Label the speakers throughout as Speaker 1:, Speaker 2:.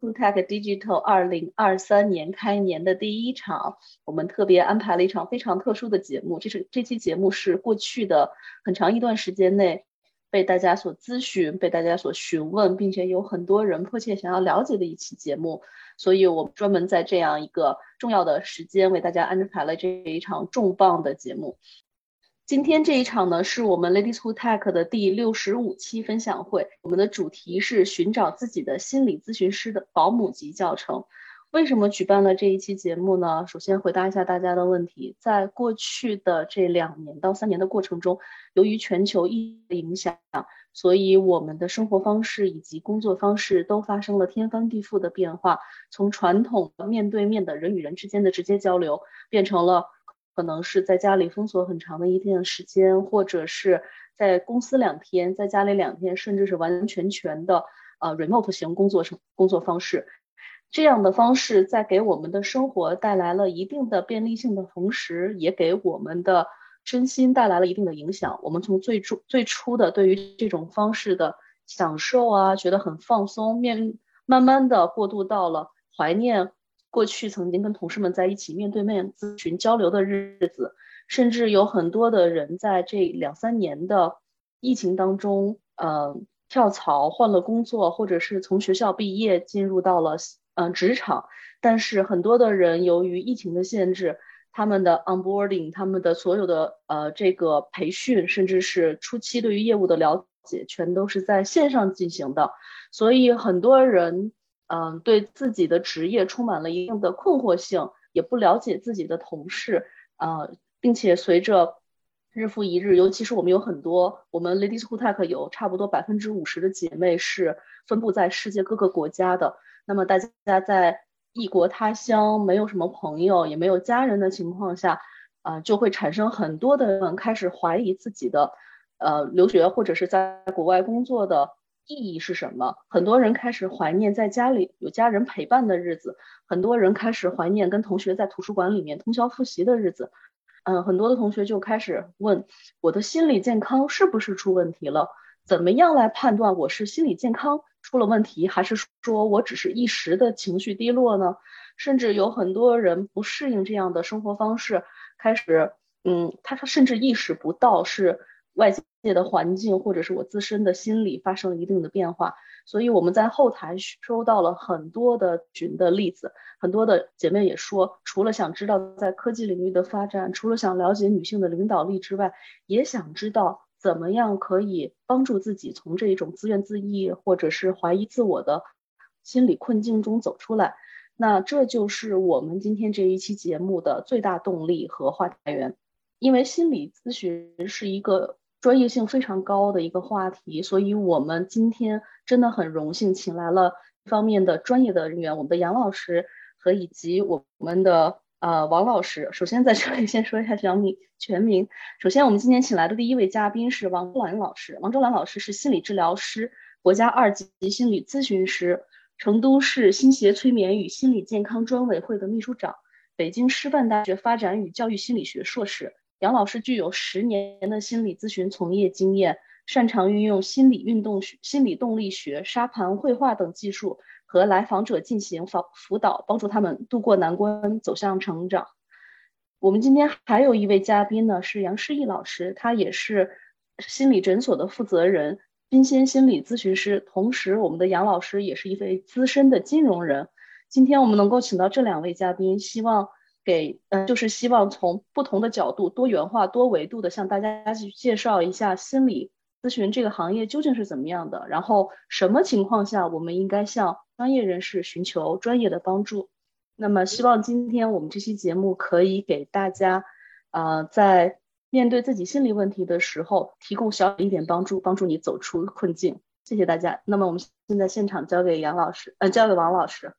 Speaker 1: Who Tech Digital 二零二三年开年的第一场，我们特别安排了一场非常特殊的节目。这是这期节目是过去的很长一段时间内。被大家所咨询、被大家所询问，并且有很多人迫切想要了解的一期节目，所以我专门在这样一个重要的时间为大家安排了这一场重磅的节目。今天这一场呢，是我们 Ladies Who Tech 的第六十五期分享会，我们的主题是寻找自己的心理咨询师的保姆级教程。为什么举办了这一期节目呢？首先回答一下大家的问题，在过去的这两年到三年的过程中，由于全球疫的影响，所以我们的生活方式以及工作方式都发生了天翻地覆的变化。从传统的面对面的人与人之间的直接交流，变成了可能是在家里封锁很长的一天的时间，或者是在公司两天，在家里两天，甚至是完完全全的呃 remote 型工作成工作方式。这样的方式在给我们的生活带来了一定的便利性的同时，也给我们的身心带来了一定的影响。我们从最初最初的对于这种方式的享受啊，觉得很放松，面慢慢的过渡到了怀念过去曾经跟同事们在一起面对面咨询交流的日子，甚至有很多的人在这两三年的疫情当中，呃，跳槽换了工作，或者是从学校毕业进入到了。嗯，职场，但是很多的人由于疫情的限制，他们的 onboarding，他们的所有的呃这个培训，甚至是初期对于业务的了解，全都是在线上进行的，所以很多人嗯对自己的职业充满了一定的困惑性，也不了解自己的同事呃，并且随着日复一日，尤其是我们有很多我们 Ladies Who Tech 有差不多百分之五十的姐妹是分布在世界各个国家的。那么大家在异国他乡，没有什么朋友，也没有家人的情况下，啊，就会产生很多的开始怀疑自己的，呃，留学或者是在国外工作的意义是什么？很多人开始怀念在家里有家人陪伴的日子，很多人开始怀念跟同学在图书馆里面通宵复习的日子，嗯，很多的同学就开始问，我的心理健康是不是出问题了？怎么样来判断我是心理健康？出了问题，还是说我只是一时的情绪低落呢？甚至有很多人不适应这样的生活方式，开始，嗯，他甚至意识不到是外界界的环境或者是我自身的心理发生了一定的变化。所以我们在后台收到了很多的群的例子，很多的姐妹也说，除了想知道在科技领域的发展，除了想了解女性的领导力之外，也想知道。怎么样可以帮助自己从这一种自怨自艾或者是怀疑自我的心理困境中走出来？那这就是我们今天这一期节目的最大动力和话题来源。因为心理咨询是一个专业性非常高的一个话题，所以我们今天真的很荣幸请来了一方面的专业的人员，我们的杨老师和以及我们的。呃，王老师，首先在这里 先说一下小米全名。首先，我们今天请来的第一位嘉宾是王周兰老师。王周兰老师是心理治疗师，国家二级心理咨询师，成都市心协催眠与心理健康专委会的秘书长，北京师范大学发展与教育心理学硕士。杨老师具有十年的心理咨询从业经验，擅长运用心理运动学、心理动力学、沙盘绘画等技术。和来访者进行辅辅导，帮助他们度过难关，走向成长。我们今天还有一位嘉宾呢，是杨诗意老师，他也是心理诊所的负责人，金仙心理咨询师。同时，我们的杨老师也是一位资深的金融人。今天我们能够请到这两位嘉宾，希望给呃，就是希望从不同的角度、多元化、多维度的向大家去介绍一下心理咨询这个行业究竟是怎么样的，然后什么情况下我们应该向专业人士寻求专业的帮助，那么希望今天我们这期节目可以给大家，呃，在面对自己心理问题的时候提供小一点帮助，帮助你走出困境。谢谢大家。那么我们现在现场交给杨老师，呃，交给王老师。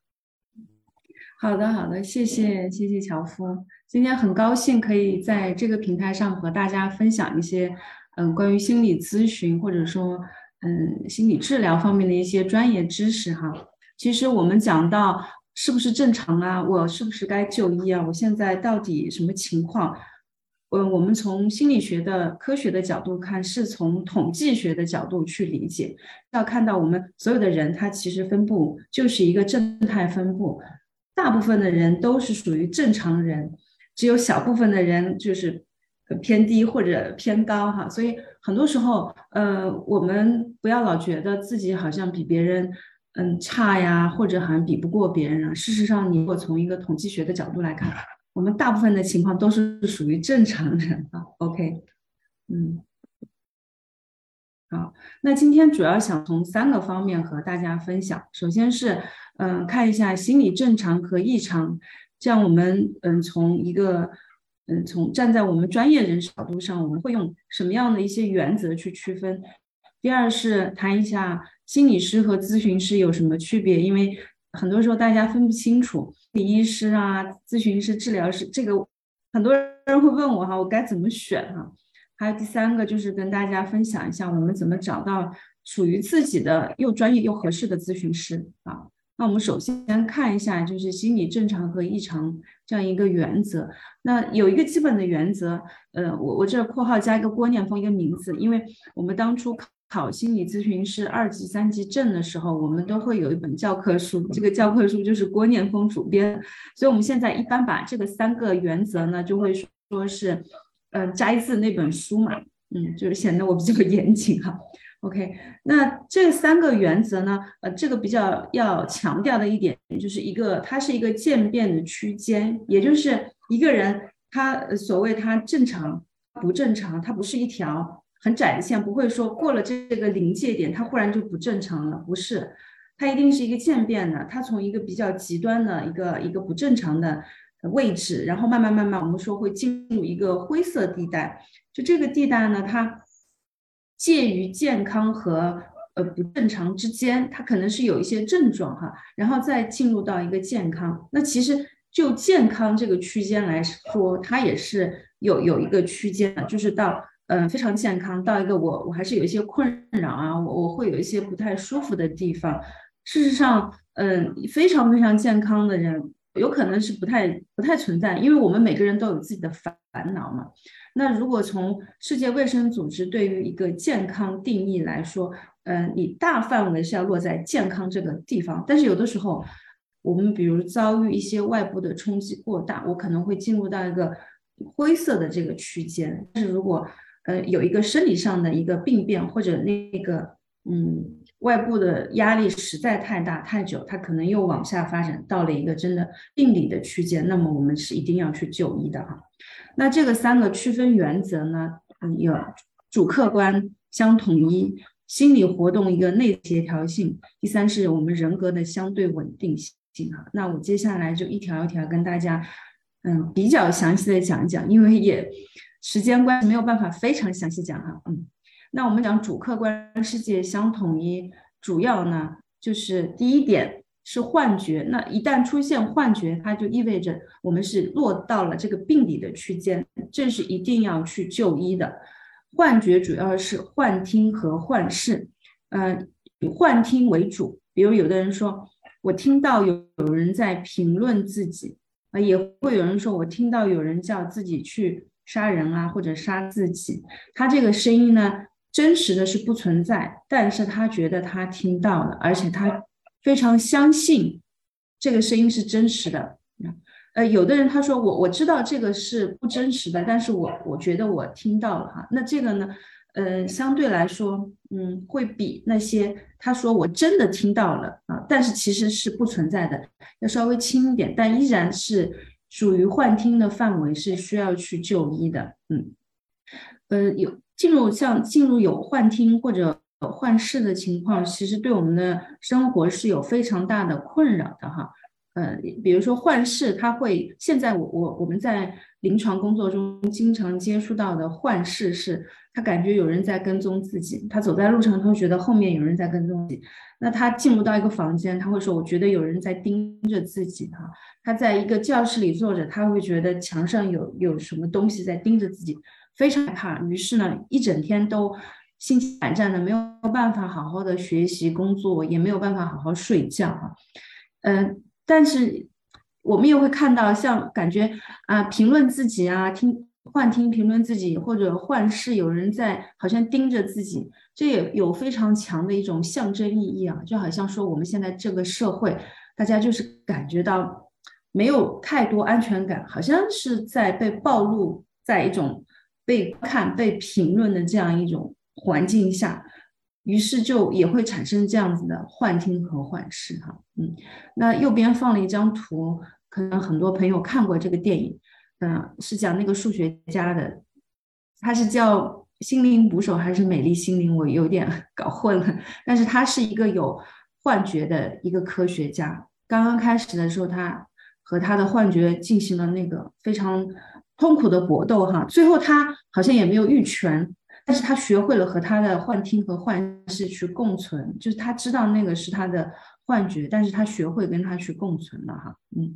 Speaker 2: 好的，好的，谢谢，谢谢樵夫。今天很高兴可以在这个平台上和大家分享一些，嗯，关于心理咨询或者说，嗯，心理治疗方面的一些专业知识哈。其实我们讲到是不是正常啊，我是不是该就医啊，我现在到底什么情况？嗯，我们从心理学的科学的角度看，是从统计学的角度去理解，要看到我们所有的人，他其实分布就是一个正态分布，大部分的人都是属于正常人，只有小部分的人就是偏低或者偏高哈。所以很多时候，呃，我们不要老觉得自己好像比别人嗯差呀，或者好像比不过别人啊。事实上，你如果从一个统计学的角度来看。我们大部分的情况都是属于正常人啊，OK，嗯，好，那今天主要想从三个方面和大家分享。首先是，嗯，看一下心理正常和异常，这样我们，嗯，从一个，嗯，从站在我们专业人士角度上，我们会用什么样的一些原则去区分？第二是谈一下心理师和咨询师有什么区别，因为很多时候大家分不清楚。理医师啊，咨询师、治疗师，这个很多人会问我哈，我该怎么选哈？还有第三个就是跟大家分享一下，我们怎么找到属于自己的又专业又合适的咨询师啊？那我们首先看一下，就是心理正常和异常这样一个原则。那有一个基本的原则，呃，我我这括号加一个郭念峰一个名字，因为我们当初考。心理咨询师二级、三级证的时候，我们都会有一本教科书，这个教科书就是郭念峰主编，所以我们现在一般把这个三个原则呢，就会说是，嗯，摘自那本书嘛，嗯，就是显得我比较严谨哈。OK，那这三个原则呢，呃，这个比较要强调的一点，就是一个它是一个渐变的区间，也就是一个人他所谓他正常不正常，它不是一条。很窄的线不会说过了这个临界点，它忽然就不正常了，不是，它一定是一个渐变的，它从一个比较极端的一个一个不正常的位置，然后慢慢慢慢，我们说会进入一个灰色地带，就这个地带呢，它介于健康和呃不正常之间，它可能是有一些症状哈，然后再进入到一个健康，那其实就健康这个区间来说，它也是有有一个区间的，就是到。嗯，非常健康。到一个我，我还是有一些困扰啊，我我会有一些不太舒服的地方。事实上，嗯，非常非常健康的人，有可能是不太不太存在，因为我们每个人都有自己的烦恼嘛。那如果从世界卫生组织对于一个健康定义来说，嗯，你大范围是要落在健康这个地方。但是有的时候，我们比如遭遇一些外部的冲击过大，我可能会进入到一个灰色的这个区间。但是如果呃，有一个生理上的一个病变，或者那个嗯，外部的压力实在太大太久，它可能又往下发展到了一个真的病理的区间，那么我们是一定要去就医的哈。那这个三个区分原则呢，嗯，有主客观相统一，心理活动一个内协调性，第三是我们人格的相对稳定性哈。那我接下来就一条一条跟大家嗯比较详细的讲一讲，因为也。时间关系没有办法非常详细讲哈，嗯，那我们讲主客观世界相统一，主要呢就是第一点是幻觉，那一旦出现幻觉，它就意味着我们是落到了这个病理的区间，这是一定要去就医的。幻觉主要是幻听和幻视，嗯，以幻听为主，比如有的人说我听到有有人在评论自己，啊，也会有人说我听到有人叫自己去。杀人啊，或者杀自己，他这个声音呢，真实的是不存在，但是他觉得他听到了，而且他非常相信这个声音是真实的。呃，有的人他说我我知道这个是不真实的，但是我我觉得我听到了哈。那这个呢，呃，相对来说，嗯，会比那些他说我真的听到了啊，但是其实是不存在的，要稍微轻一点，但依然是。属于幻听的范围是需要去就医的，嗯，呃，有进入像进入有幻听或者幻视的情况，其实对我们的生活是有非常大的困扰的哈。呃，比如说幻视，他会现在我我我们在临床工作中经常接触到的幻视是，他感觉有人在跟踪自己，他走在路上，他会觉得后面有人在跟踪自己。那他进入到一个房间，他会说，我觉得有人在盯着自己哈。他在一个教室里坐着，他会觉得墙上有有什么东西在盯着自己，非常害怕。于是呢，一整天都心惊胆战的，没有办法好好的学习工作，也没有办法好好睡觉啊。嗯。但是我们也会看到，像感觉啊，评论自己啊，听幻听评论自己，或者幻视有人在好像盯着自己，这也有非常强的一种象征意义啊，就好像说我们现在这个社会，大家就是感觉到没有太多安全感，好像是在被暴露在一种被看、被评论的这样一种环境下。于是就也会产生这样子的幻听和幻视，哈，嗯，那右边放了一张图，可能很多朋友看过这个电影，嗯，是讲那个数学家的，他是叫心灵捕手还是美丽心灵，我有点 搞混了，但是他是一个有幻觉的一个科学家，刚刚开始的时候，他和他的幻觉进行了那个非常痛苦的搏斗，哈，最后他好像也没有玉全。但是他学会了和他的幻听和幻视去共存，就是他知道那个是他的幻觉，但是他学会跟他去共存了哈，嗯，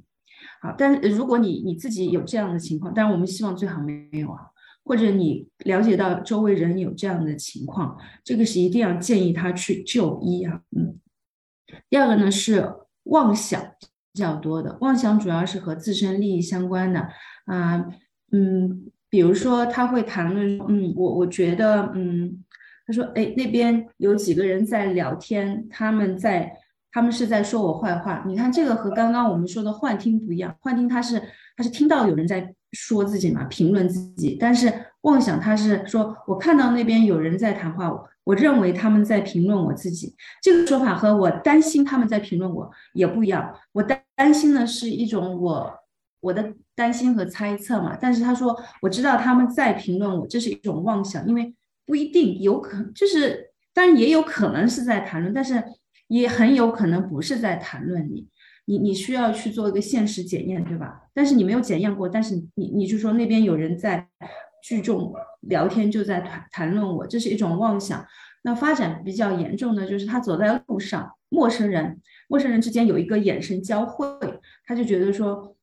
Speaker 2: 好，但是如果你你自己有这样的情况，但是我们希望最好没有啊，或者你了解到周围人有这样的情况，这个是一定要建议他去就医啊，嗯，第二个呢是妄想比较多的，妄想主要是和自身利益相关的啊，嗯。比如说，他会谈论，嗯，我我觉得，嗯，他说，哎，那边有几个人在聊天，他们在，他们是在说我坏话。你看，这个和刚刚我们说的幻听不一样，幻听他是他是听到有人在说自己嘛，评论自己，但是妄想他是说我看到那边有人在谈话，我我认为他们在评论我自己。这个说法和我担心他们在评论我也不一样。我担担心的是一种我我的。担心和猜测嘛，但是他说我知道他们在评论我，这是一种妄想，因为不一定有可，就是当然也有可能是在谈论，但是也很有可能不是在谈论你，你你需要去做一个现实检验，对吧？但是你没有检验过，但是你你就说那边有人在聚众聊天，就在谈谈论我，这是一种妄想。那发展比较严重的就是他走在路上，陌生人陌生人之间有一个眼神交汇，他就觉得说。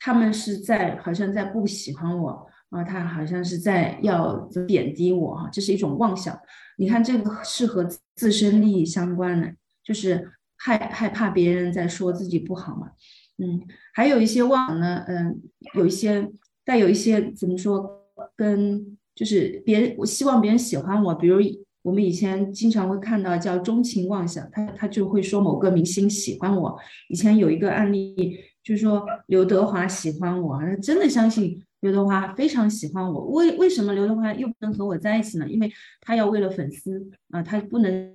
Speaker 2: 他们是在好像在不喜欢我啊，他好像是在要贬低我哈，这是一种妄想。你看这个是和自身利益相关的，就是害害怕别人在说自己不好嘛。嗯，还有一些妄呢，嗯，有一些带有一些怎么说，跟就是别人我希望别人喜欢我，比如我们以前经常会看到叫钟情妄想，他他就会说某个明星喜欢我。以前有一个案例。就是说刘德华喜欢我，他真的相信刘德华非常喜欢我。为为什么刘德华又不能和我在一起呢？因为他要为了粉丝啊，他不能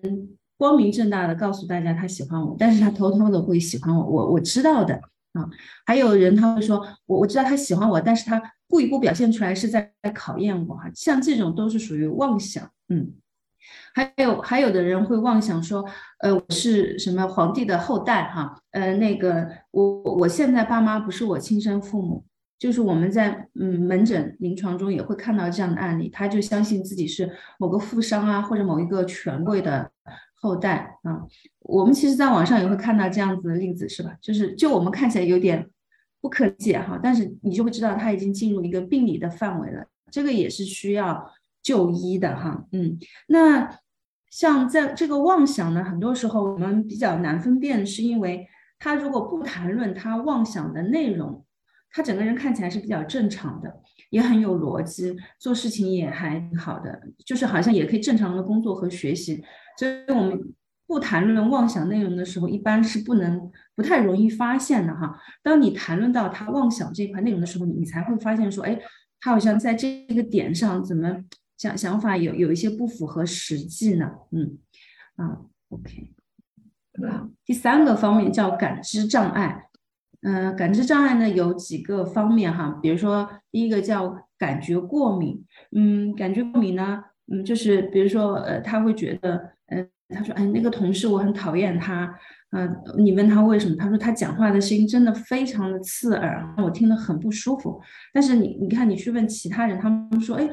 Speaker 2: 光明正大的告诉大家他喜欢我，但是他偷偷的会喜欢我，我我知道的啊。还有人他会说，我我知道他喜欢我，但是他故意不表现出来是在考验我哈。像这种都是属于妄想，嗯。还有还有的人会妄想说，呃，我是什么皇帝的后代哈，呃，那个我我现在爸妈不是我亲生父母，就是我们在嗯门诊临床中也会看到这样的案例，他就相信自己是某个富商啊或者某一个权贵的后代啊。我们其实在网上也会看到这样子的例子，是吧？就是就我们看起来有点不可解哈，但是你就会知道他已经进入一个病理的范围了，这个也是需要。就医的哈，嗯，那像在这个妄想呢，很多时候我们比较难分辨，是因为他如果不谈论他妄想的内容，他整个人看起来是比较正常的，也很有逻辑，做事情也还好的，就是好像也可以正常的工作和学习。所以我们不谈论妄想内容的时候，一般是不能不太容易发现的哈。当你谈论到他妄想这一块内容的时候，你才会发现说，哎，他好像在这个点上怎么？想想法有有一些不符合实际呢，嗯，啊，OK，好，第三个方面叫感知障碍，嗯，感知障碍呢有几个方面哈，比如说第一个叫感觉过敏，嗯，感觉过敏呢，嗯，就是比如说呃，他会觉得嗯，他说，哎，那个同事我很讨厌他，嗯，你问他为什么，他说他讲话的声音真的非常的刺耳，我听得很不舒服。但是你你看，你去问其他人，他们说，哎，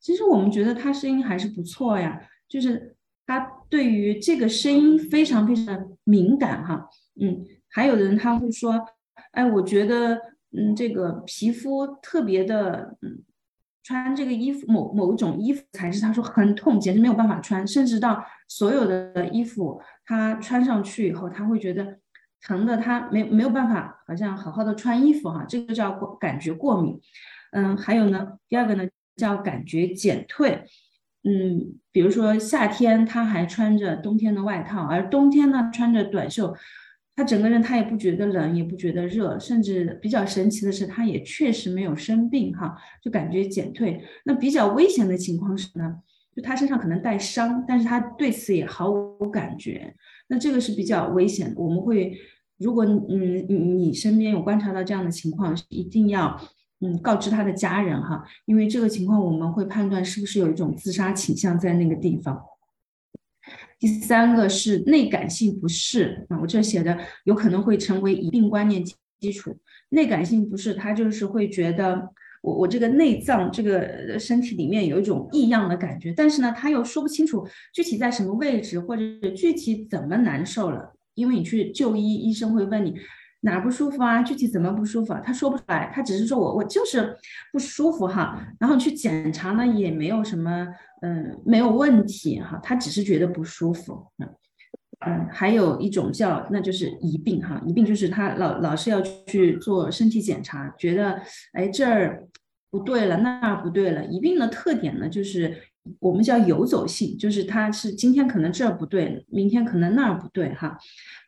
Speaker 2: 其实我们觉得他声音还是不错呀，就是他对于这个声音非常非常敏感哈，嗯，还有的人他会说，哎，我觉得，嗯，这个皮肤特别的，嗯。穿这个衣服，某某种衣服材质，他说很痛，简直没有办法穿，甚至到所有的衣服他穿上去以后，他会觉得疼的，他没没有办法，好像好好的穿衣服哈，这个叫过感觉过敏。嗯，还有呢，第二个呢叫感觉减退。嗯，比如说夏天他还穿着冬天的外套，而冬天呢穿着短袖。他整个人他也不觉得冷，也不觉得热，甚至比较神奇的是，他也确实没有生病哈，就感觉减退。那比较危险的情况是呢，就他身上可能带伤，但是他对此也毫无感觉。那这个是比较危险。我们会，如果嗯你你身边有观察到这样的情况，一定要嗯告知他的家人哈，因为这个情况我们会判断是不是有一种自杀倾向在那个地方。第三个是内感性不适啊，我这写的有可能会成为疑病观念基础。内感性不适，他就是会觉得我我这个内脏这个身体里面有一种异样的感觉，但是呢，他又说不清楚具体在什么位置或者具体怎么难受了，因为你去就医，医生会问你。哪不舒服啊？具体怎么不舒服？他说不出来，他只是说我我就是不舒服哈。然后去检查呢，也没有什么嗯没有问题哈，他只是觉得不舒服。嗯嗯，还有一种叫那就是疑病哈，疑病就是他老老是要去做身体检查，觉得哎这儿不对了，那儿不对了。疑病的特点呢就是。我们叫游走性，就是他是今天可能这儿不对，明天可能那儿不对，哈，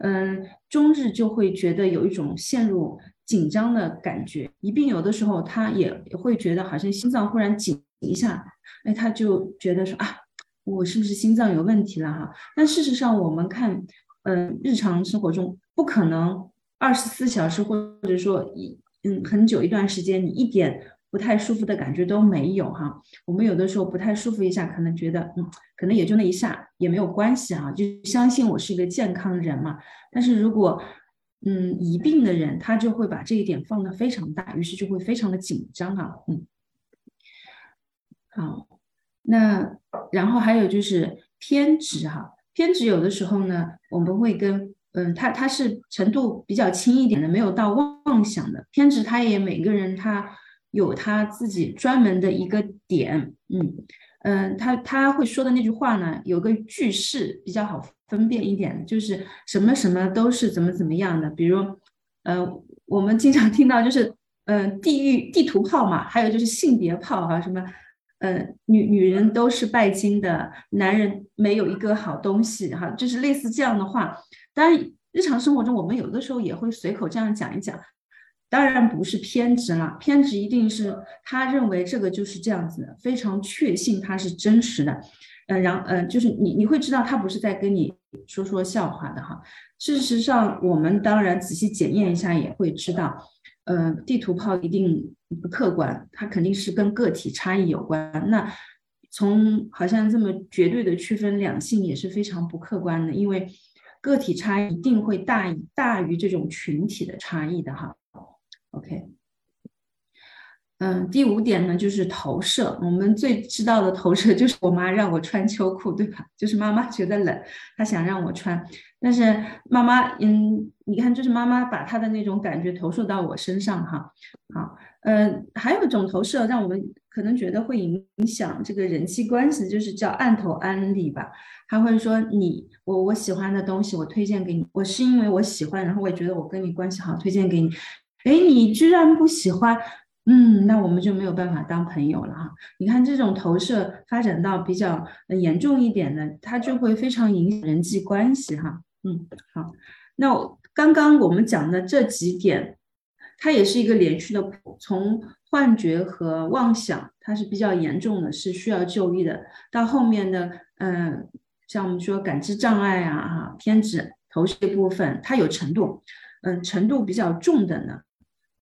Speaker 2: 嗯，终日就会觉得有一种陷入紧张的感觉。一病有的时候他也会觉得好像心脏忽然紧一下，哎，他就觉得说啊，我是不是心脏有问题了哈？但事实上我们看，嗯，日常生活中不可能二十四小时或者说一嗯很久一段时间你一点。不太舒服的感觉都没有哈，我们有的时候不太舒服一下，可能觉得嗯，可能也就那一下，也没有关系哈，就相信我是一个健康人嘛。但是如果嗯疑病的人，他就会把这一点放得非常大，于是就会非常的紧张哈，嗯。好，那然后还有就是偏执哈，偏执有的时候呢，我们会跟嗯，他他是程度比较轻一点的，没有到妄想的偏执，他也每个人他。有他自己专门的一个点，嗯嗯，他他会说的那句话呢，有个句式比较好分辨一点，就是什么什么都是怎么怎么样的。比如，呃，我们经常听到就是，嗯，地狱地图炮嘛，还有就是性别炮哈，什么，嗯，女女人都是拜金的，男人没有一个好东西哈，就是类似这样的话。当然，日常生活中我们有的时候也会随口这样讲一讲。当然不是偏执了，偏执一定是他认为这个就是这样子的，非常确信它是真实的，嗯，然嗯，就是你你会知道他不是在跟你说说笑话的哈。事实上，我们当然仔细检验一下也会知道，嗯，地图炮一定不客观，它肯定是跟个体差异有关。那从好像这么绝对的区分两性也是非常不客观的，因为个体差异一定会大大于这种群体的差异的哈。OK，嗯，第五点呢，就是投射。我们最知道的投射 就是我妈让我穿秋裤，对吧？就是妈妈觉得冷，她想让我穿。但是妈妈，嗯，你看，就是妈妈把她的那种感觉投射到我身上，哈。好，嗯，还有一种投射，让我们可能觉得会影响这个人际关系，就是叫暗投安利吧。他会说你，我我喜欢的东西，我推荐给你，我是因为我喜欢，然后我也觉得我跟你关系好，推荐给你。哎，你居然不喜欢，嗯，那我们就没有办法当朋友了哈。你看这种投射发展到比较严重一点的，它就会非常影响人际关系哈。嗯，好，那我刚刚我们讲的这几点，它也是一个连续的，从幻觉和妄想，它是比较严重的，是需要就医的。到后面的，嗯，像我们说感知障碍啊，哈，偏执投射部分，它有程度，嗯，程度比较重的呢。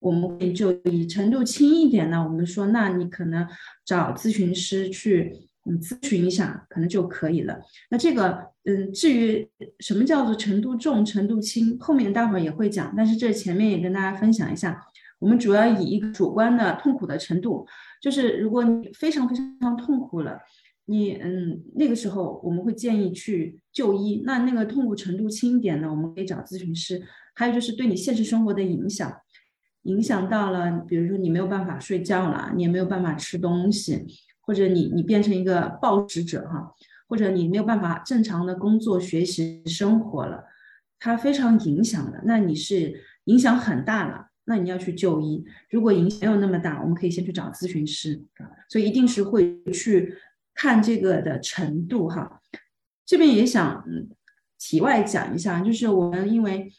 Speaker 2: 我们就以程度轻一点呢，我们说，那你可能找咨询师去，嗯咨询一下可能就可以了。那这个嗯，至于什么叫做程度重、程度轻，后面待会儿也会讲，但是这前面也跟大家分享一下。我们主要以一个主观的痛苦的程度，就是如果你非常非常痛苦了，你嗯那个时候我们会建议去就医。那那个痛苦程度轻一点呢，我们可以找咨询师。还有就是对你现实生活的影响，影响到了，比如说你没有办法睡觉了，你也没有办法吃东西，或者你你变成一个暴食者哈，或者你没有办法正常的工作、学习、生活了，它非常影响的。那你是影响很大了。那你要去就医，如果影响没有那么大，我们可以先去找咨询师所以一定是会去看这个的程度哈。这边也想嗯，题外讲一下，就是我们因为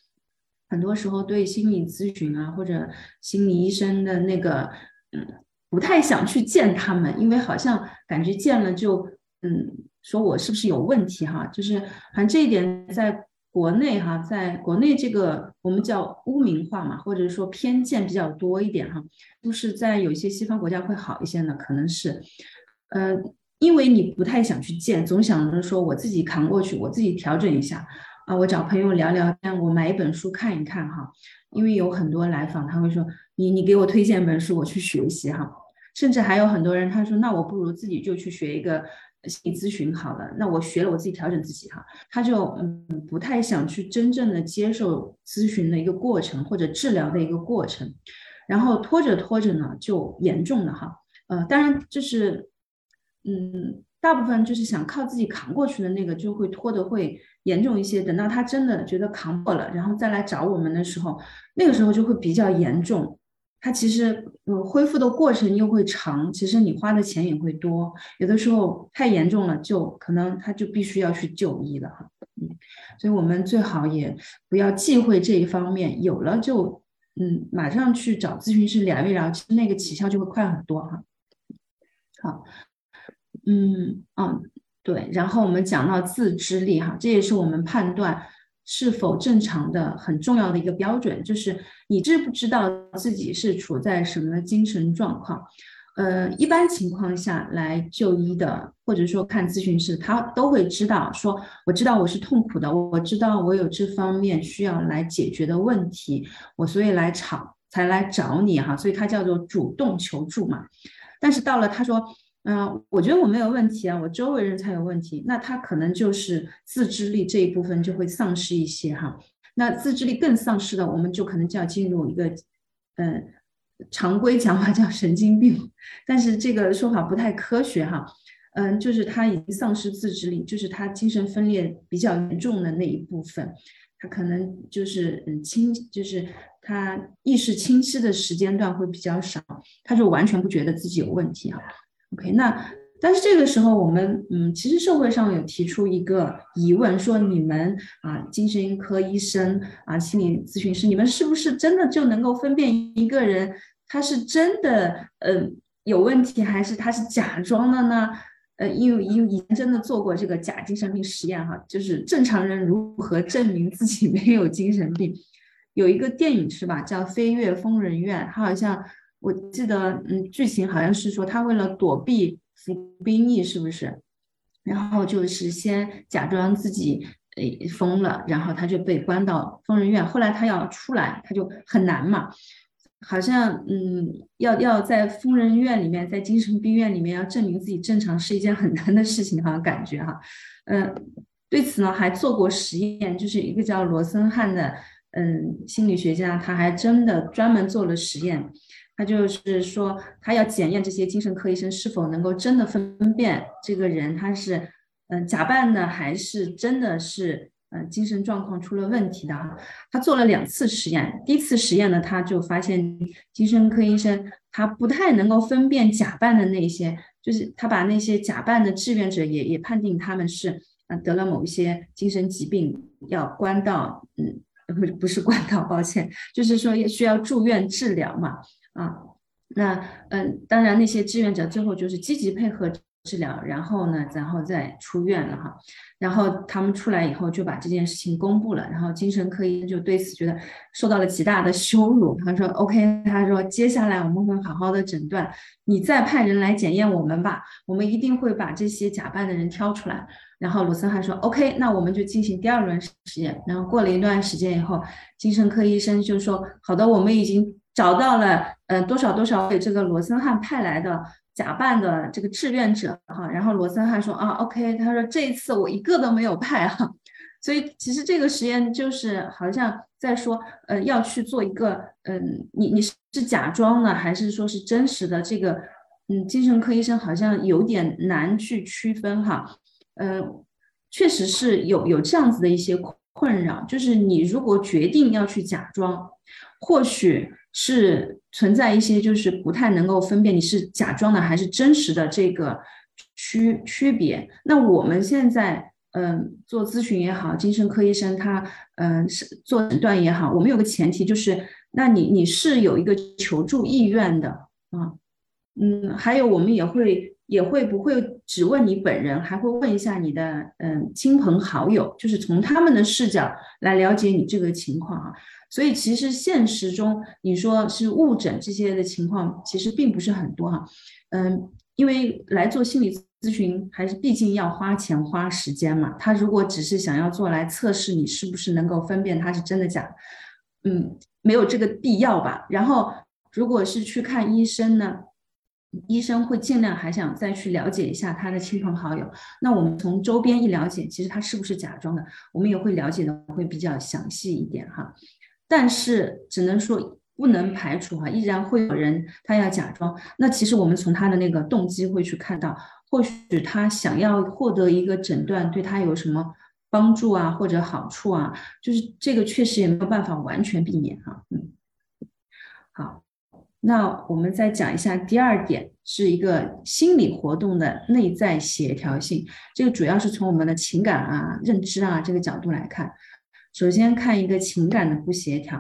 Speaker 2: 很多时候对心理咨询啊或者心理医生的那个嗯，不太想去见他们，因为好像感觉见了就嗯，说我是不是有问题哈，就是反正这一点在。国内哈，在国内这个我们叫污名化嘛，或者说偏见比较多一点哈，就是在有一些西方国家会好一些呢，可能是，呃，因为你不太想去见，总想着说我自己扛过去，我自己调整一下啊，我找朋友聊聊天，我买一本书看一看哈，因为有很多来访他会说你你给我推荐本书我去学习哈，甚至还有很多人他说那我不如自己就去学一个。心理咨询好了，那我学了，我自己调整自己哈，他就嗯不太想去真正的接受咨询的一个过程或者治疗的一个过程，然后拖着拖着呢就严重了哈，呃，当然就是嗯大部分就是想靠自己扛过去的那个就会拖得会严重一些，等到他真的觉得扛过了，然后再来找我们的时候，那个时候就会比较严重。它其实，嗯，恢复的过程又会长，其实你花的钱也会多，有的时候太严重了，就可能他就必须要去就医了哈，嗯，所以我们最好也不要忌讳这一方面，有了就，嗯，马上去找咨询师聊一聊，其实那个起效就会快很多哈。好，嗯，嗯，对，然后我们讲到自知力哈，这也是我们判断。是否正常的很重要的一个标准，就是你知不知道自己是处在什么精神状况？呃，一般情况下来就医的，或者说看咨询师，他都会知道，说我知道我是痛苦的，我知道我有这方面需要来解决的问题，我所以来找才来找你哈，所以他叫做主动求助嘛。但是到了他说。嗯，我觉得我没有问题啊，我周围人才有问题。那他可能就是自制力这一部分就会丧失一些哈。那自制力更丧失的，我们就可能就要进入一个，嗯，常规讲法叫神经病，但是这个说法不太科学哈。嗯，就是他已经丧失自制力，就是他精神分裂比较严重的那一部分，他可能就是嗯清，就是他意识清晰的时间段会比较少，他就完全不觉得自己有问题啊。OK，那但是这个时候我们嗯，其实社会上有提出一个疑问，说你们啊，精神科医生啊，心理咨询师，你们是不是真的就能够分辨一个人他是真的嗯有问题，还是他是假装的呢？呃，因为因为以前真的做过这个假精神病实验哈，就是正常人如何证明自己没有精神病？有一个电影是吧，叫《飞越疯人院》，它好像。我记得，嗯，剧情好像是说他为了躲避服兵役，是不是？然后就是先假装自己诶疯了，然后他就被关到疯人院。后来他要出来，他就很难嘛。好像，嗯，要要在疯人院里面，在精神病院里面要证明自己正常是一件很难的事情，好像感觉哈。嗯，对此呢还做过实验，就是一个叫罗森汉的，嗯，心理学家，他还真的专门做了实验。他就是说，他要检验这些精神科医生是否能够真的分辨这个人他是嗯假扮的，还是真的是嗯精神状况出了问题的哈。他做了两次实验，第一次实验呢，他就发现精神科医生他不太能够分辨假扮的那些，就是他把那些假扮的志愿者也也判定他们是嗯得了某一些精神疾病，要关到嗯不不是关到，抱歉，就是说也需要住院治疗嘛。啊，那嗯，当然那些志愿者最后就是积极配合治疗，然后呢，然后再出院了哈。然后他们出来以后就把这件事情公布了，然后精神科医生就对此觉得受到了极大的羞辱。他说：“OK，他说接下来我们会好好的诊断，你再派人来检验我们吧，我们一定会把这些假扮的人挑出来。”然后罗森汉说：“OK，那我们就进行第二轮实验。”然后过了一段时间以后，精神科医生就说：“好的，我们已经找到了，呃，多少多少位这个罗森汉派来的。”假扮的这个志愿者哈，然后罗森汉说啊，OK，他说这一次我一个都没有派哈，所以其实这个实验就是好像在说，呃，要去做一个，嗯，你你是假装的还是说是真实的？这个，嗯，精神科医生好像有点难去区分哈，嗯，确实是有有这样子的一些困扰，就是你如果决定要去假装，或许。是存在一些就是不太能够分辨你是假装的还是真实的这个区区别。那我们现在嗯做咨询也好，精神科医生他嗯是做诊断也好，我们有个前提就是，那你你是有一个求助意愿的啊，嗯，还有我们也会也会不会只问你本人，还会问一下你的嗯亲朋好友，就是从他们的视角来了解你这个情况啊。所以其实现实中，你说是误诊这些的情况，其实并不是很多哈。嗯，因为来做心理咨询，还是毕竟要花钱花时间嘛。他如果只是想要做来测试你是不是能够分辨他是真的假，嗯，没有这个必要吧。然后如果是去看医生呢，医生会尽量还想再去了解一下他的亲朋好友。那我们从周边一了解，其实他是不是假装的，我们也会了解的会比较详细一点哈。但是只能说不能排除哈，依然会有人他要假装。那其实我们从他的那个动机会去看到，或许他想要获得一个诊断，对他有什么帮助啊，或者好处啊，就是这个确实也没有办法完全避免哈。嗯，好，那我们再讲一下第二点，是一个心理活动的内在协调性。这个主要是从我们的情感啊、认知啊这个角度来看。首先看一个情感的不协调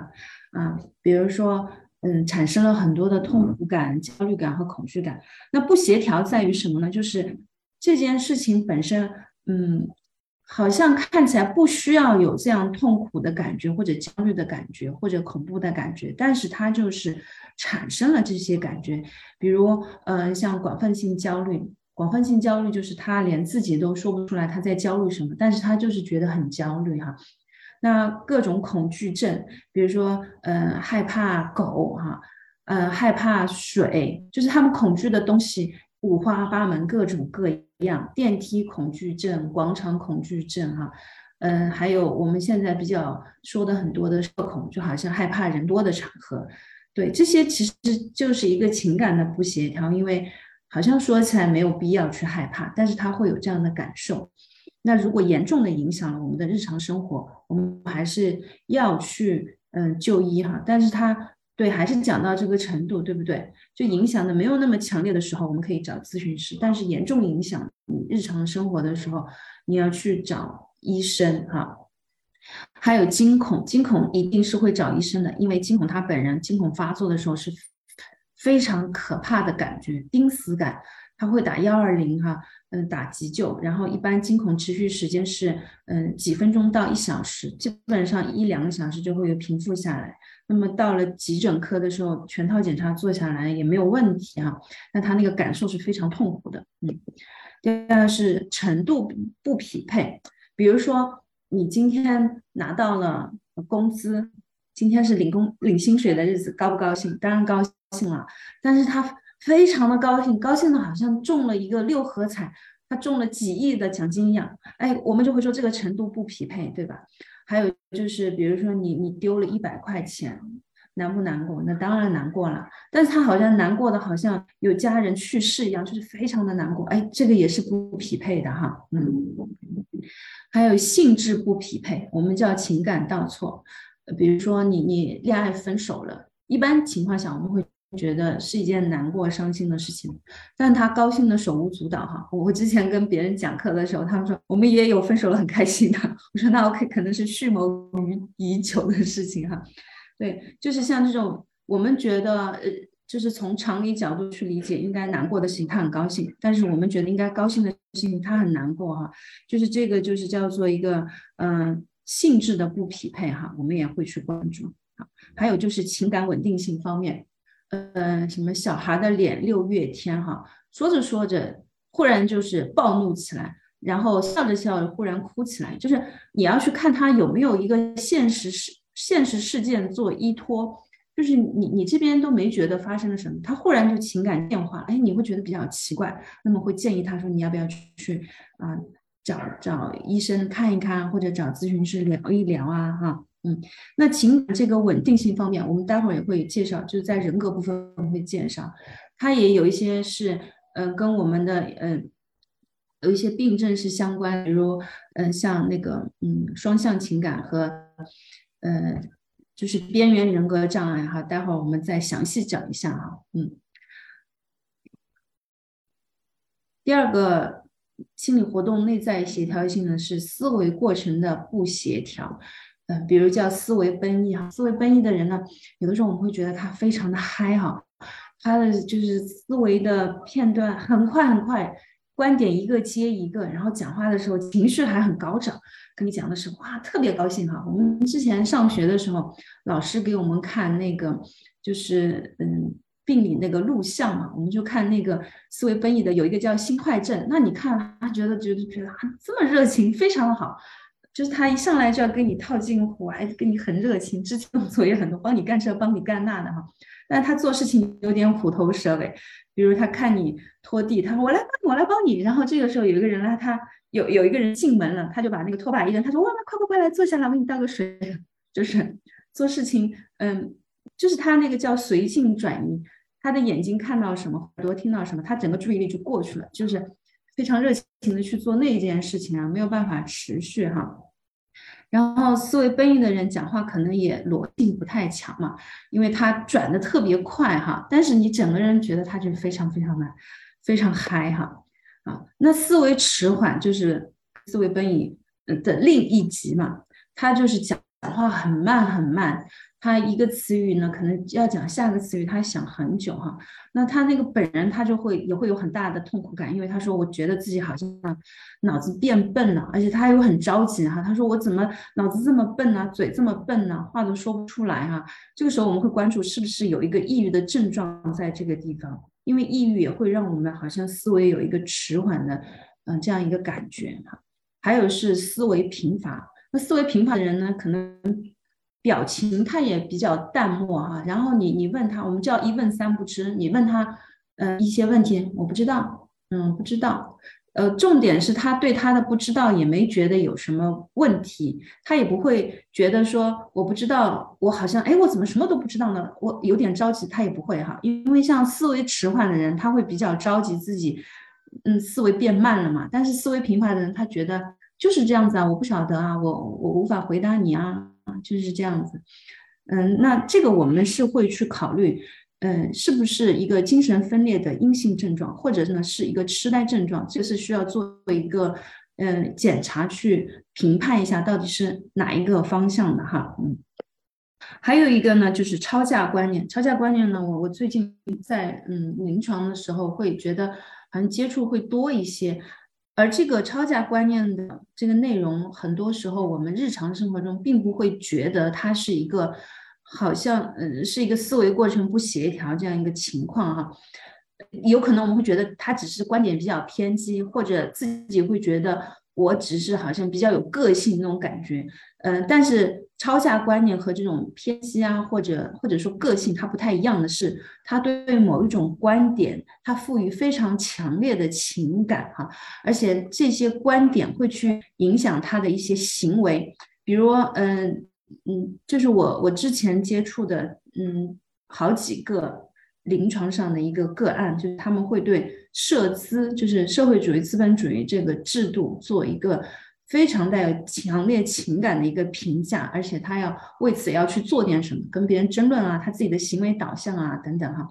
Speaker 2: 啊，比如说，嗯，产生了很多的痛苦感、焦虑感和恐惧感。那不协调在于什么呢？就是这件事情本身，嗯，好像看起来不需要有这样痛苦的感觉，或者焦虑的感觉，或者恐怖的感觉，但是它就是产生了这些感觉。比如，呃，像广泛性焦虑，广泛性焦虑就是他连自己都说不出来他在焦虑什么，但是他就是觉得很焦虑哈。那各种恐惧症，比如说，呃，害怕狗哈，呃，害怕水，就是他们恐惧的东西五花八门，各种各样。电梯恐惧症、广场恐惧症哈，嗯，还有我们现在比较说的很多的社恐，就好像害怕人多的场合。对，这些其实就是一个情感的不协调，因为好像说起来没有必要去害怕，但是他会有这样的感受。那如果严重的影响了我们的日常生活，我们还是要去嗯就医哈。但是他对还是讲到这个程度，对不对？就影响的没有那么强烈的时候，我们可以找咨询师；但是严重影响你日常生活的时候，你要去找医生哈。还有惊恐，惊恐一定是会找医生的，因为惊恐他本人惊恐发作的时候是非常可怕的感觉，濒死感。他会打幺二零哈，嗯，打急救，然后一般惊恐持续时间是嗯几分钟到一小时，基本上一两个小时就会有平复下来。那么到了急诊科的时候，全套检查做下来也没有问题哈，那他那个感受是非常痛苦的。嗯，第二是程度不匹配，比如说你今天拿到了工资，今天是领工领薪水的日子，高不高兴？当然高兴了，但是他。非常的高兴，高兴的好像中了一个六合彩，他中了几亿的奖金一样。哎，我们就会说这个程度不匹配，对吧？还有就是，比如说你你丢了一百块钱，难不难过？那当然难过了。但是他好像难过的，好像有家人去世一样，就是非常的难过。哎，这个也是不匹配的哈。嗯，还有性质不匹配，我们叫情感倒错。比如说你你恋爱分手了，一般情况下我们会。觉得是一件难过、伤心的事情，但他高兴的手舞足蹈哈。我之前跟别人讲课的时候，他们说我们也有分手了很开心的。我说那 OK，可能是蓄谋于已久的事情哈。对，就是像这种我们觉得呃就是从常理角度去理解，应该难过的事情他很高兴，但是我们觉得应该高兴的事情他很难过哈，就是这个就是叫做一个嗯性质的不匹配哈，我们也会去关注。还有就是情感稳定性方面，呃，什么小孩的脸六月天哈，说着说着忽然就是暴怒起来，然后笑着笑着忽然哭起来，就是你要去看他有没有一个现实事现实事件做依托。就是你你这边都没觉得发生了什么，他忽然就情感变化，哎，你会觉得比较奇怪，那么会建议他说你要不要去啊找找医生看一看，或者找咨询师聊一聊啊哈，嗯，那情感这个稳定性方面，我们待会儿也会介绍，就是在人格部分会介绍，它也有一些是嗯跟我们的嗯有一些病症是相关，比如嗯像那个嗯双向情感和呃。就是边缘人格障碍哈，待会儿我们再详细讲一下哈。嗯，第二个心理活动内在协调性呢是思维过程的不协调，嗯，比如叫思维奔逸哈。思维奔逸的人呢，有的时候我们会觉得他非常的嗨哈，他的就是思维的片段很快很快。观点一个接一个，然后讲话的时候情绪还很高涨，跟你讲的时候哇特别高兴哈。我们之前上学的时候，老师给我们看那个就是嗯病理那个录像嘛，我们就看那个思维奔逸的有一个叫心快症，那你看他觉得觉得觉得啊这么热情，非常的好，就是他一上来就要跟你套近乎，还跟你很热情，肢体动作也很多，帮你干这帮你干那的哈。但他做事情有点虎头蛇尾。比如他看你拖地，他说我来帮你，我来帮你。然后这个时候有一个人来，他有有一个人进门了，他就把那个拖把一扔，他说哇，快快快来坐下来，我给你倒个水。就是做事情，嗯，就是他那个叫随性转移，他的眼睛看到什么，耳朵听到什么，他整个注意力就过去了，就是非常热情的去做那件事情啊，没有办法持续哈。然后思维奔逸的人讲话可能也逻辑不太强嘛，因为他转的特别快哈，但是你整个人觉得他就非常非常的非常嗨哈啊。那思维迟缓就是思维奔逸的另一极嘛，他就是讲话很慢很慢。他一个词语呢，可能要讲下个词语，他想很久哈。那他那个本人他就会也会有很大的痛苦感，因为他说我觉得自己好像脑子变笨了，而且他又很着急哈。他说我怎么脑子这么笨呢？嘴这么笨呢？话都说不出来哈。这个时候我们会关注是不是有一个抑郁的症状在这个地方，因为抑郁也会让我们好像思维有一个迟缓的嗯这样一个感觉哈。还有是思维贫乏，那思维贫乏的人呢，可能。表情他也比较淡漠哈，然后你你问他，我们叫一问三不知。你问他，嗯，一些问题我不知道，嗯，不知道。呃，重点是他对他的不知道也没觉得有什么问题，他也不会觉得说我不知道，我好像哎，我怎么什么都不知道呢？我有点着急，他也不会哈，因为像思维迟缓的人，他会比较着急自己，嗯，思维变慢了嘛。但是思维平凡的人，他觉得就是这样子啊，我不晓得啊，我我无法回答你啊。就是这样子，嗯，那这个我们是会去考虑，嗯，是不是一个精神分裂的阴性症状，或者呢是一个痴呆症状？这是需要做一个嗯检查去评判一下到底是哪一个方向的哈，嗯，还有一个呢就是超价观念，超价观念呢，我我最近在嗯临床的时候会觉得好像接触会多一些。而这个超价观念的这个内容，很多时候我们日常生活中并不会觉得它是一个，好像嗯是一个思维过程不协调这样一个情况哈，有可能我们会觉得他只是观点比较偏激，或者自己会觉得我只是好像比较有个性那种感觉，嗯，但是。超价观念和这种偏激啊，或者或者说个性，它不太一样的是，他对某一种观点，他赋予非常强烈的情感哈，而且这些观点会去影响他的一些行为，比如，嗯嗯，就是我我之前接触的，嗯，好几个临床上的一个个案，就是他们会对社资，就是社会主义资本主义这个制度做一个。非常带有强烈情感的一个评价，而且他要为此要去做点什么，跟别人争论啊，他自己的行为导向啊等等哈，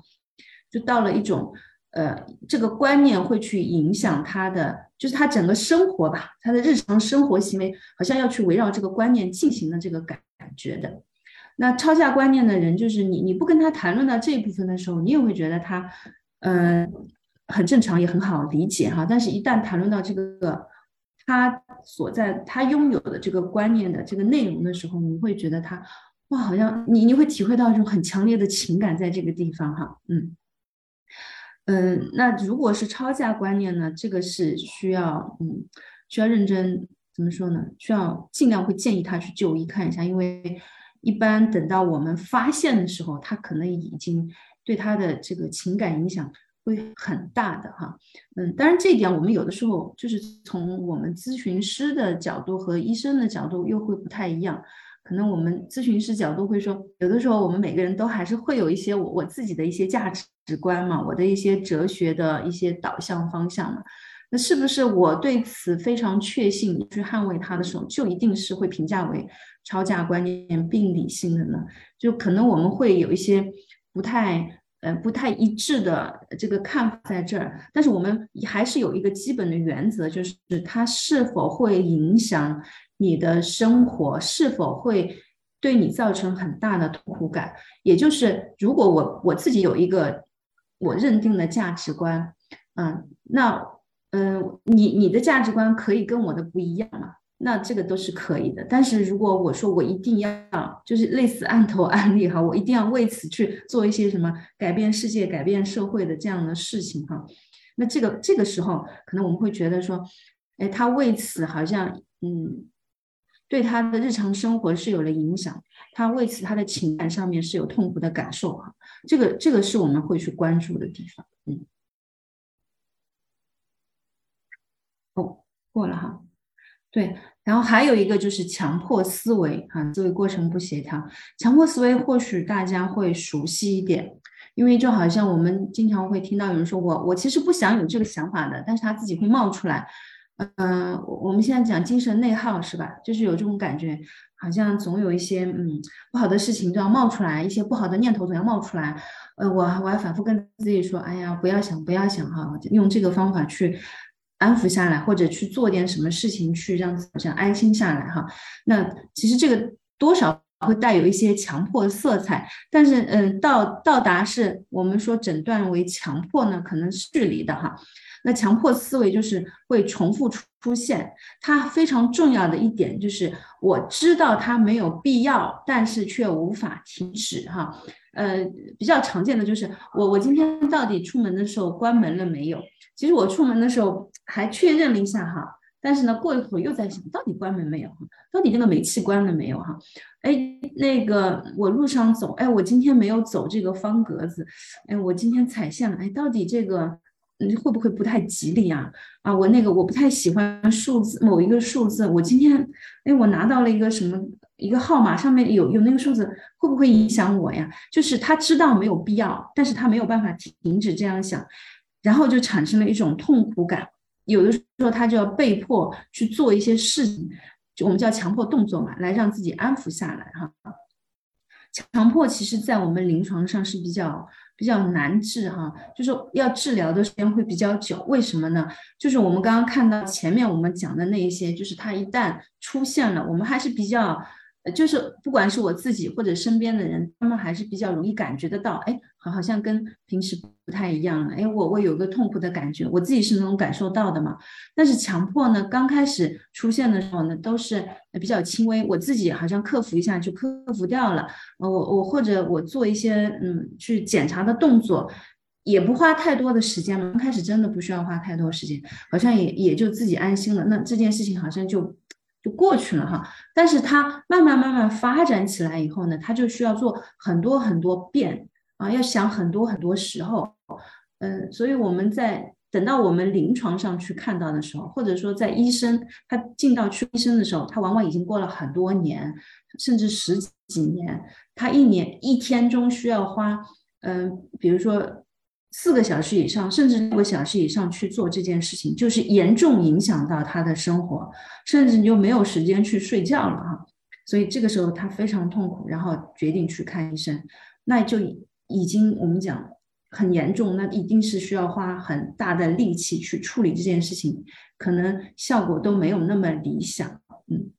Speaker 2: 就到了一种呃，这个观念会去影响他的，就是他整个生活吧，他的日常生活行为好像要去围绕这个观念进行的这个感觉的。那超价观念的人，就是你你不跟他谈论到这一部分的时候，你也会觉得他，嗯，很正常，也很好理解哈。但是，一旦谈论到这个他所在他拥有的这个观念的这个内容的时候，你会觉得他，哇，好像你你会体会到一种很强烈的情感在这个地方哈，嗯。嗯，那如果是超价观念呢？这个是需要，嗯，需要认真怎么说呢？需要尽量会建议他去就医看一下，因为一般等到我们发现的时候，他可能已经对他的这个情感影响会很大的哈。嗯，当然这一点我们有的时候就是从我们咨询师的角度和医生的角度又会不太一样。可能我们咨询师角度会说，有的时候我们每个人都还是会有一些我我自己的一些价值观嘛，我的一些哲学的一些导向方向嘛。那是不是我对此非常确信去捍卫它的时候，就一定是会评价为超价观念并理性的呢？就可能我们会有一些不太呃不太一致的这个看法在这儿，但是我们还是有一个基本的原则，就是它是否会影响。你的生活是否会对你造成很大的痛苦感？也就是，如果我我自己有一个我认定的价值观，嗯，那嗯，你你的价值观可以跟我的不一样嘛？那这个都是可以的。但是如果我说我一定要，就是类似案头 案例哈，我一定要为此去做一些什么改变世界、改变社会的这样的事情哈，那这个这个时候，可能我们会觉得说，哎，他为此好像嗯。对他的日常生活是有了影响，他为此他的情感上面是有痛苦的感受哈，这个这个是我们会去关注的地方，嗯，哦，过了哈，对，然后还有一个就是强迫思维哈，思维过程不协调，强迫思维或许大家会熟悉一点，因为就好像我们经常会听到有人说我我其实不想有这个想法的，但是他自己会冒出来。嗯，我们现在讲精神内耗是吧？就是有这种感觉，好像总有一些嗯不好的事情都要冒出来，一些不好的念头总要冒出来。呃，我我还反复跟自己说，哎呀，不要想，不要想哈，用这个方法去安抚下来，或者去做点什么事情去让自己安心下来哈。那其实这个多少会带有一些强迫色彩，但是嗯，到到达是我们说诊断为强迫呢，可能是距离的哈。那强迫思维就是会重复出现，它非常重要的一点就是我知道它没有必要，但是却无法停止哈。呃，比较常见的就是我我今天到底出门的时候关门了没有？其实我出门的时候还确认了一下哈，但是呢过一会儿又在想到底关门没有？到底那个煤气关了没有哈？哎，那个我路上走，哎，我今天没有走这个方格子，哎，我今天踩线了，哎，到底这个。嗯，会不会不太吉利啊？啊，我那个我不太喜欢数字，某一个数字，我今天，哎，我拿到了一个什么一个号码，上面有有那个数字，会不会影响我呀？就是他知道没有必要，但是他没有办法停止这样想，然后就产生了一种痛苦感。有的时候他就要被迫去做一些事情，就我们叫强迫动作嘛，来让自己安抚下来哈。强迫其实在我们临床上是比较。比较难治哈，就是要治疗的时间会比较久。为什么呢？就是我们刚刚看到前面我们讲的那一些，就是它一旦出现了，我们还是比较。就是不管是我自己或者身边的人，他们还是比较容易感觉得到，哎，好，像跟平时不太一样了。哎，我我有个痛苦的感觉，我自己是能感受到的嘛。但是强迫呢，刚开始出现的时候呢，都是比较轻微，我自己好像克服一下就克服掉了。我我或者我做一些嗯去检查的动作，也不花太多的时间嘛。刚开始真的不需要花太多时间，好像也也就自己安心了。那这件事情好像就。就过去了哈，但是它慢慢慢慢发展起来以后呢，它就需要做很多很多遍啊，要想很多很多时候，嗯，所以我们在等到我们临床上去看到的时候，或者说在医生他进到去医生的时候，他往往已经过了很多年，甚至十几年，他一年一天中需要花，嗯，比如说。四个小时以上，甚至六个小时以上去做这件事情，就是严重影响到他的生活，甚至你就没有时间去睡觉了哈。所以这个时候他非常痛苦，然后决定去看医生，那就已经我们讲很严重，那一定是需要花很大的力气去处理这件事情，可能效果都没有那么理想。嗯，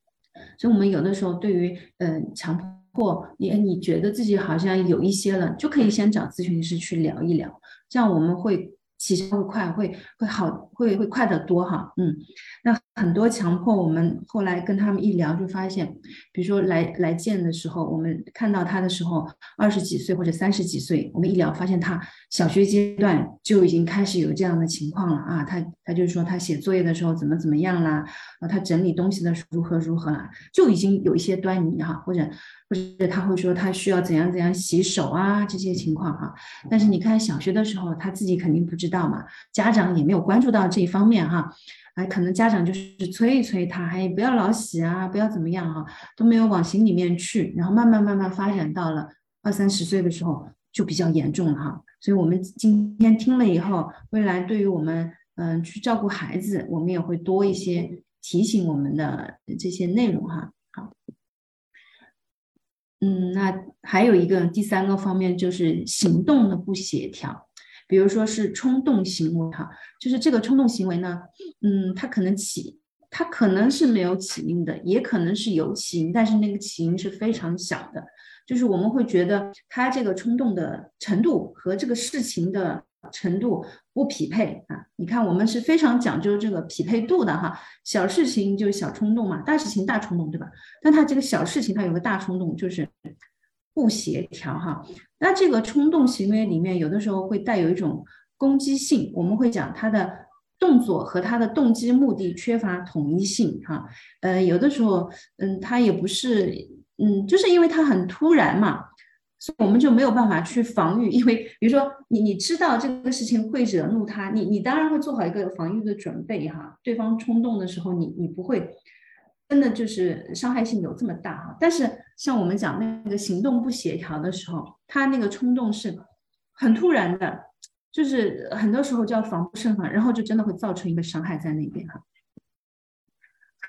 Speaker 2: 所以，我们有的时候对于嗯强迫你，你觉得自己好像有一些了，就可以先找咨询师去聊一聊，这样我们会。起效会快，会会好，会会快得多哈，嗯，那很多强迫，我们后来跟他们一聊，就发现，比如说来来见的时候，我们看到他的时候，二十几岁或者三十几岁，我们一聊发现他小学阶段就已经开始有这样的情况了啊，他他就是说他写作业的时候怎么怎么样啦，啊，他整理东西的时候如何如何啦，就已经有一些端倪哈，或者。或者他会说他需要怎样怎样洗手啊这些情况哈，但是你看小学的时候他自己肯定不知道嘛，家长也没有关注到这一方面哈，哎，可能家长就是催一催他，哎，不要老洗啊，不要怎么样啊，都没有往心里面去，然后慢慢慢慢发展到了二三十岁的时候就比较严重了哈，所以我们今天听了以后，未来对于我们嗯去照顾孩子，我们也会多一些提醒我们的这些内容哈。嗯，那还有一个第三个方面就是行动的不协调，比如说是冲动行为哈，就是这个冲动行为呢，嗯，它可能起，它可能是没有起因的，也可能是有起因，但是那个起因是非常小的，就是我们会觉得他这个冲动的程度和这个事情的。程度不匹配啊！你看，我们是非常讲究这个匹配度的哈。小事情就是小冲动嘛，大事情大冲动，对吧？但他这个小事情，他有个大冲动，就是不协调哈。那这个冲动行为里面，有的时候会带有一种攻击性，我们会讲他的动作和他的动机目的缺乏统一性哈。呃，有的时候，嗯，他也不是，嗯，就是因为他很突然嘛。所以我们就没有办法去防御，因为比如说你你知道这个事情会惹怒他，你你当然会做好一个防御的准备哈。对方冲动的时候，你你不会真的就是伤害性有这么大哈。但是像我们讲那个行动不协调的时候，他那个冲动是很突然的，就是很多时候就要防不胜防，然后就真的会造成一个伤害在那边哈。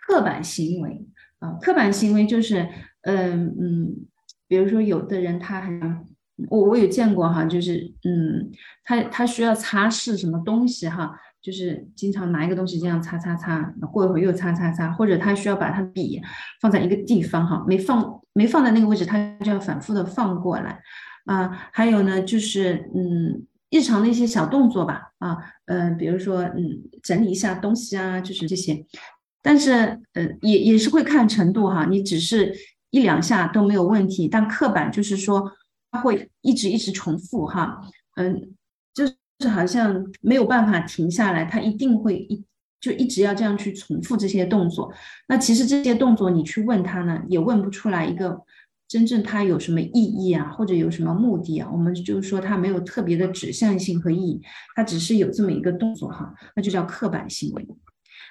Speaker 2: 刻板行为啊，刻板行为就是嗯嗯。比如说，有的人他很，我我有见过哈，就是嗯，他他需要擦拭什么东西哈，就是经常拿一个东西这样擦擦擦，过一会儿又擦擦擦，或者他需要把他笔放在一个地方哈，没放没放在那个位置，他就要反复的放过来啊。还有呢，就是嗯，日常的一些小动作吧啊，嗯，比如说嗯，整理一下东西啊，就是这些，但是呃，也也是会看程度哈，你只是。一两下都没有问题，但刻板就是说它会一直一直重复哈，嗯，就是好像没有办法停下来，它一定会一就一直要这样去重复这些动作。那其实这些动作你去问他呢，也问不出来一个真正他有什么意义啊，或者有什么目的啊。我们就是说他没有特别的指向性和意义，他只是有这么一个动作哈，那就叫刻板行为。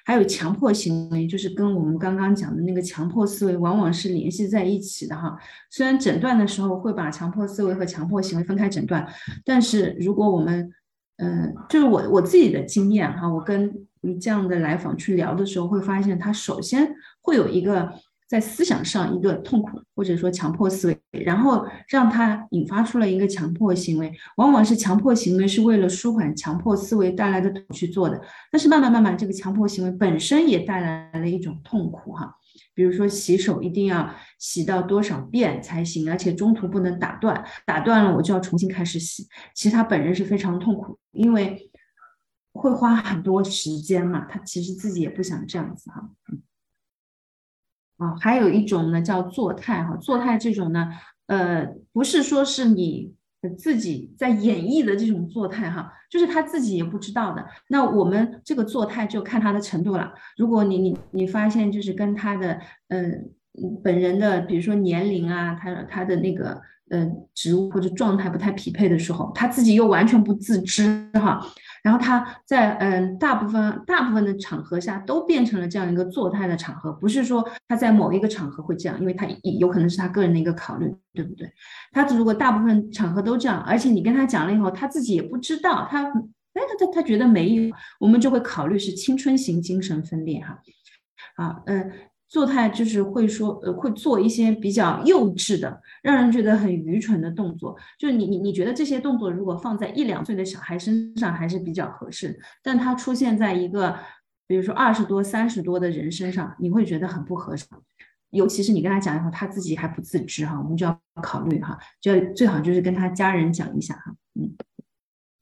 Speaker 2: 还有强迫行为，就是跟我们刚刚讲的那个强迫思维往往是联系在一起的哈。虽然诊断的时候会把强迫思维和强迫行为分开诊断，但是如果我们，嗯，就是我我自己的经验哈，我跟你这样的来访去聊的时候，会发现他首先会有一个。在思想上一个痛苦，或者说强迫思维，然后让他引发出了一个强迫行为，往往是强迫行为是为了舒缓强迫思维带来的痛去做的，但是慢慢慢慢，这个强迫行为本身也带来了一种痛苦哈，比如说洗手一定要洗到多少遍才行，而且中途不能打断，打断了我就要重新开始洗，其实他本人是非常痛苦，因为会花很多时间嘛，他其实自己也不想这样子哈。啊，还有一种呢，叫作态哈。作态这种呢，呃，不是说是你自己在演绎的这种作态哈，就是他自己也不知道的。那我们这个作态就看他的程度了。如果你你你发现就是跟他的嗯本人的，比如说年龄啊，他他的那个嗯职务或者状态不太匹配的时候，他自己又完全不自知哈。然后他在嗯大部分大部分的场合下都变成了这样一个作态的场合，不是说他在某一个场合会这样，因为他有可能是他个人的一个考虑，对不对？他如果大部分场合都这样，而且你跟他讲了以后，他自己也不知道，他哎他他他觉得没有，我们就会考虑是青春型精神分裂哈，啊嗯。做态就是会说，呃，会做一些比较幼稚的，让人觉得很愚蠢的动作。就是你你你觉得这些动作如果放在一两岁的小孩身上还是比较合适，但它出现在一个，比如说二十多、三十多的人身上，你会觉得很不合适。尤其是你跟他讲以后，他自己还不自知哈，我们就要考虑哈，就要最好就是跟他家人讲一下哈，嗯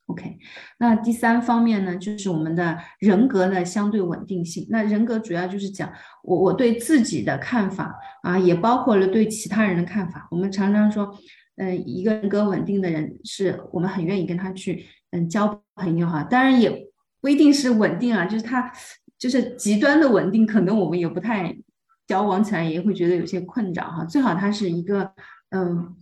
Speaker 2: ，OK。那第三方面呢，就是我们的人格的相对稳定性。那人格主要就是讲我我对自己的看法啊，也包括了对其他人的看法。我们常常说，嗯，一个人格稳定的人，是我们很愿意跟他去嗯交朋友哈。当然也不一定是稳定啊，就是他就是极端的稳定，可能我们也不太。交往起来也会觉得有些困扰哈，最好他是一个嗯，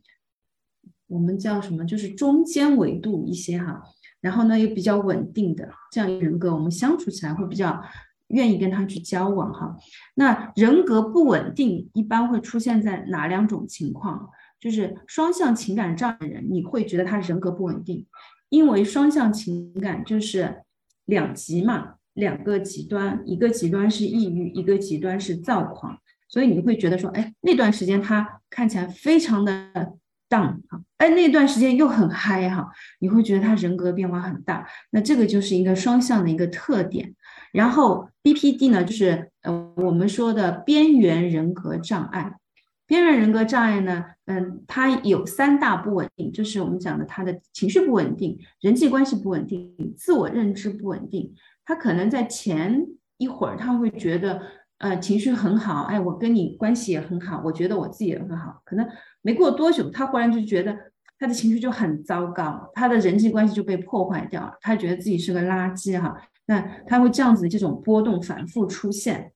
Speaker 2: 我们叫什么，就是中间维度一些哈，然后呢又比较稳定的这样一个人格，我们相处起来会比较愿意跟他去交往哈。那人格不稳定一般会出现在哪两种情况？就是双向情感障碍的人，你会觉得他人格不稳定，因为双向情感就是两极嘛。两个极端，一个极端是抑郁，一个极端是躁狂，所以你会觉得说，哎，那段时间他看起来非常的 down 哈，哎，那段时间又很嗨哈，你会觉得他人格变化很大，那这个就是一个双向的一个特点。然后 BPD 呢，就是呃我们说的边缘人格障碍，边缘人格障碍呢，嗯，它有三大不稳定，就是我们讲的他的情绪不稳定，人际关系不稳定，自我认知不稳定。他可能在前一会儿他会觉得，呃，情绪很好，哎，我跟你关系也很好，我觉得我自己也很好。可能没过多久，他忽然就觉得他的情绪就很糟糕，他的人际关系就被破坏掉了，他觉得自己是个垃圾哈。那他会这样子的这种波动反复出现，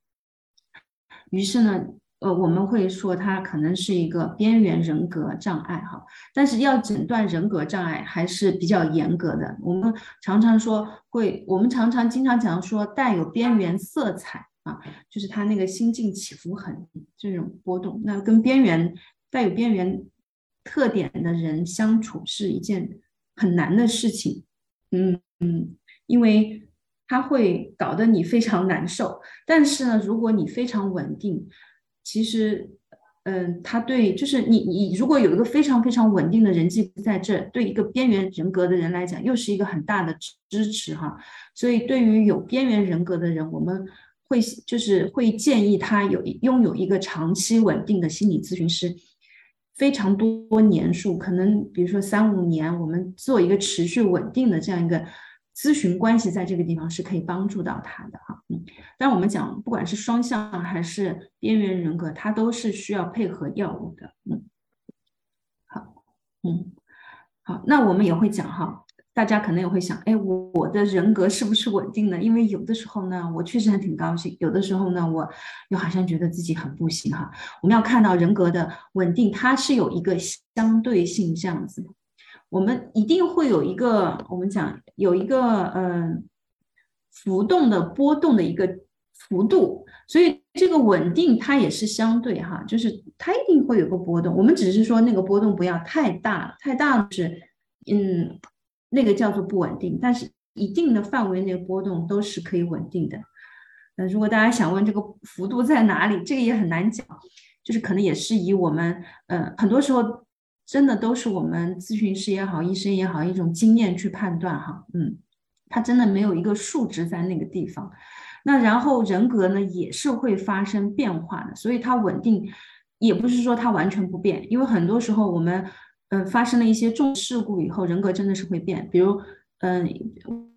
Speaker 2: 于是呢。呃，我们会说他可能是一个边缘人格障碍哈，但是要诊断人格障碍还是比较严格的。我们常常说会，我们常常经常讲说带有边缘色彩啊，就是他那个心境起伏很这种波动。那跟边缘带有边缘特点的人相处是一件很难的事情，嗯嗯，因为他会搞得你非常难受。但是呢，如果你非常稳定。其实，嗯，他对，就是你，你如果有一个非常非常稳定的人际在这，对一个边缘人格的人来讲，又是一个很大的支持哈。所以，对于有边缘人格的人，我们会就是会建议他有拥有一个长期稳定的心理咨询师，非常多年数，可能比如说三五年，我们做一个持续稳定的这样一个。咨询关系在这个地方是可以帮助到他的哈，嗯，但我们讲不管是双向还是边缘人格，它都是需要配合药物的，嗯，好，嗯，好，那我们也会讲哈，大家可能也会想，哎，我的人格是不是稳定呢？因为有的时候呢，我确实还挺高兴，有的时候呢，我又好像觉得自己很不行哈。我们要看到人格的稳定，它是有一个相对性这样子。我们一定会有一个，我们讲有一个嗯浮动的波动的一个幅度，所以这个稳定它也是相对哈，就是它一定会有个波动。我们只是说那个波动不要太大，太大是嗯那个叫做不稳定，但是一定的范围内波动都是可以稳定的。那如果大家想问这个幅度在哪里，这个也很难讲，就是可能也是以我们嗯很多时候。真的都是我们咨询师也好，医生也好，一种经验去判断哈，嗯，他真的没有一个数值在那个地方。那然后人格呢也是会发生变化的，所以它稳定也不是说它完全不变，因为很多时候我们嗯发生了一些重事故以后，人格真的是会变。比如嗯，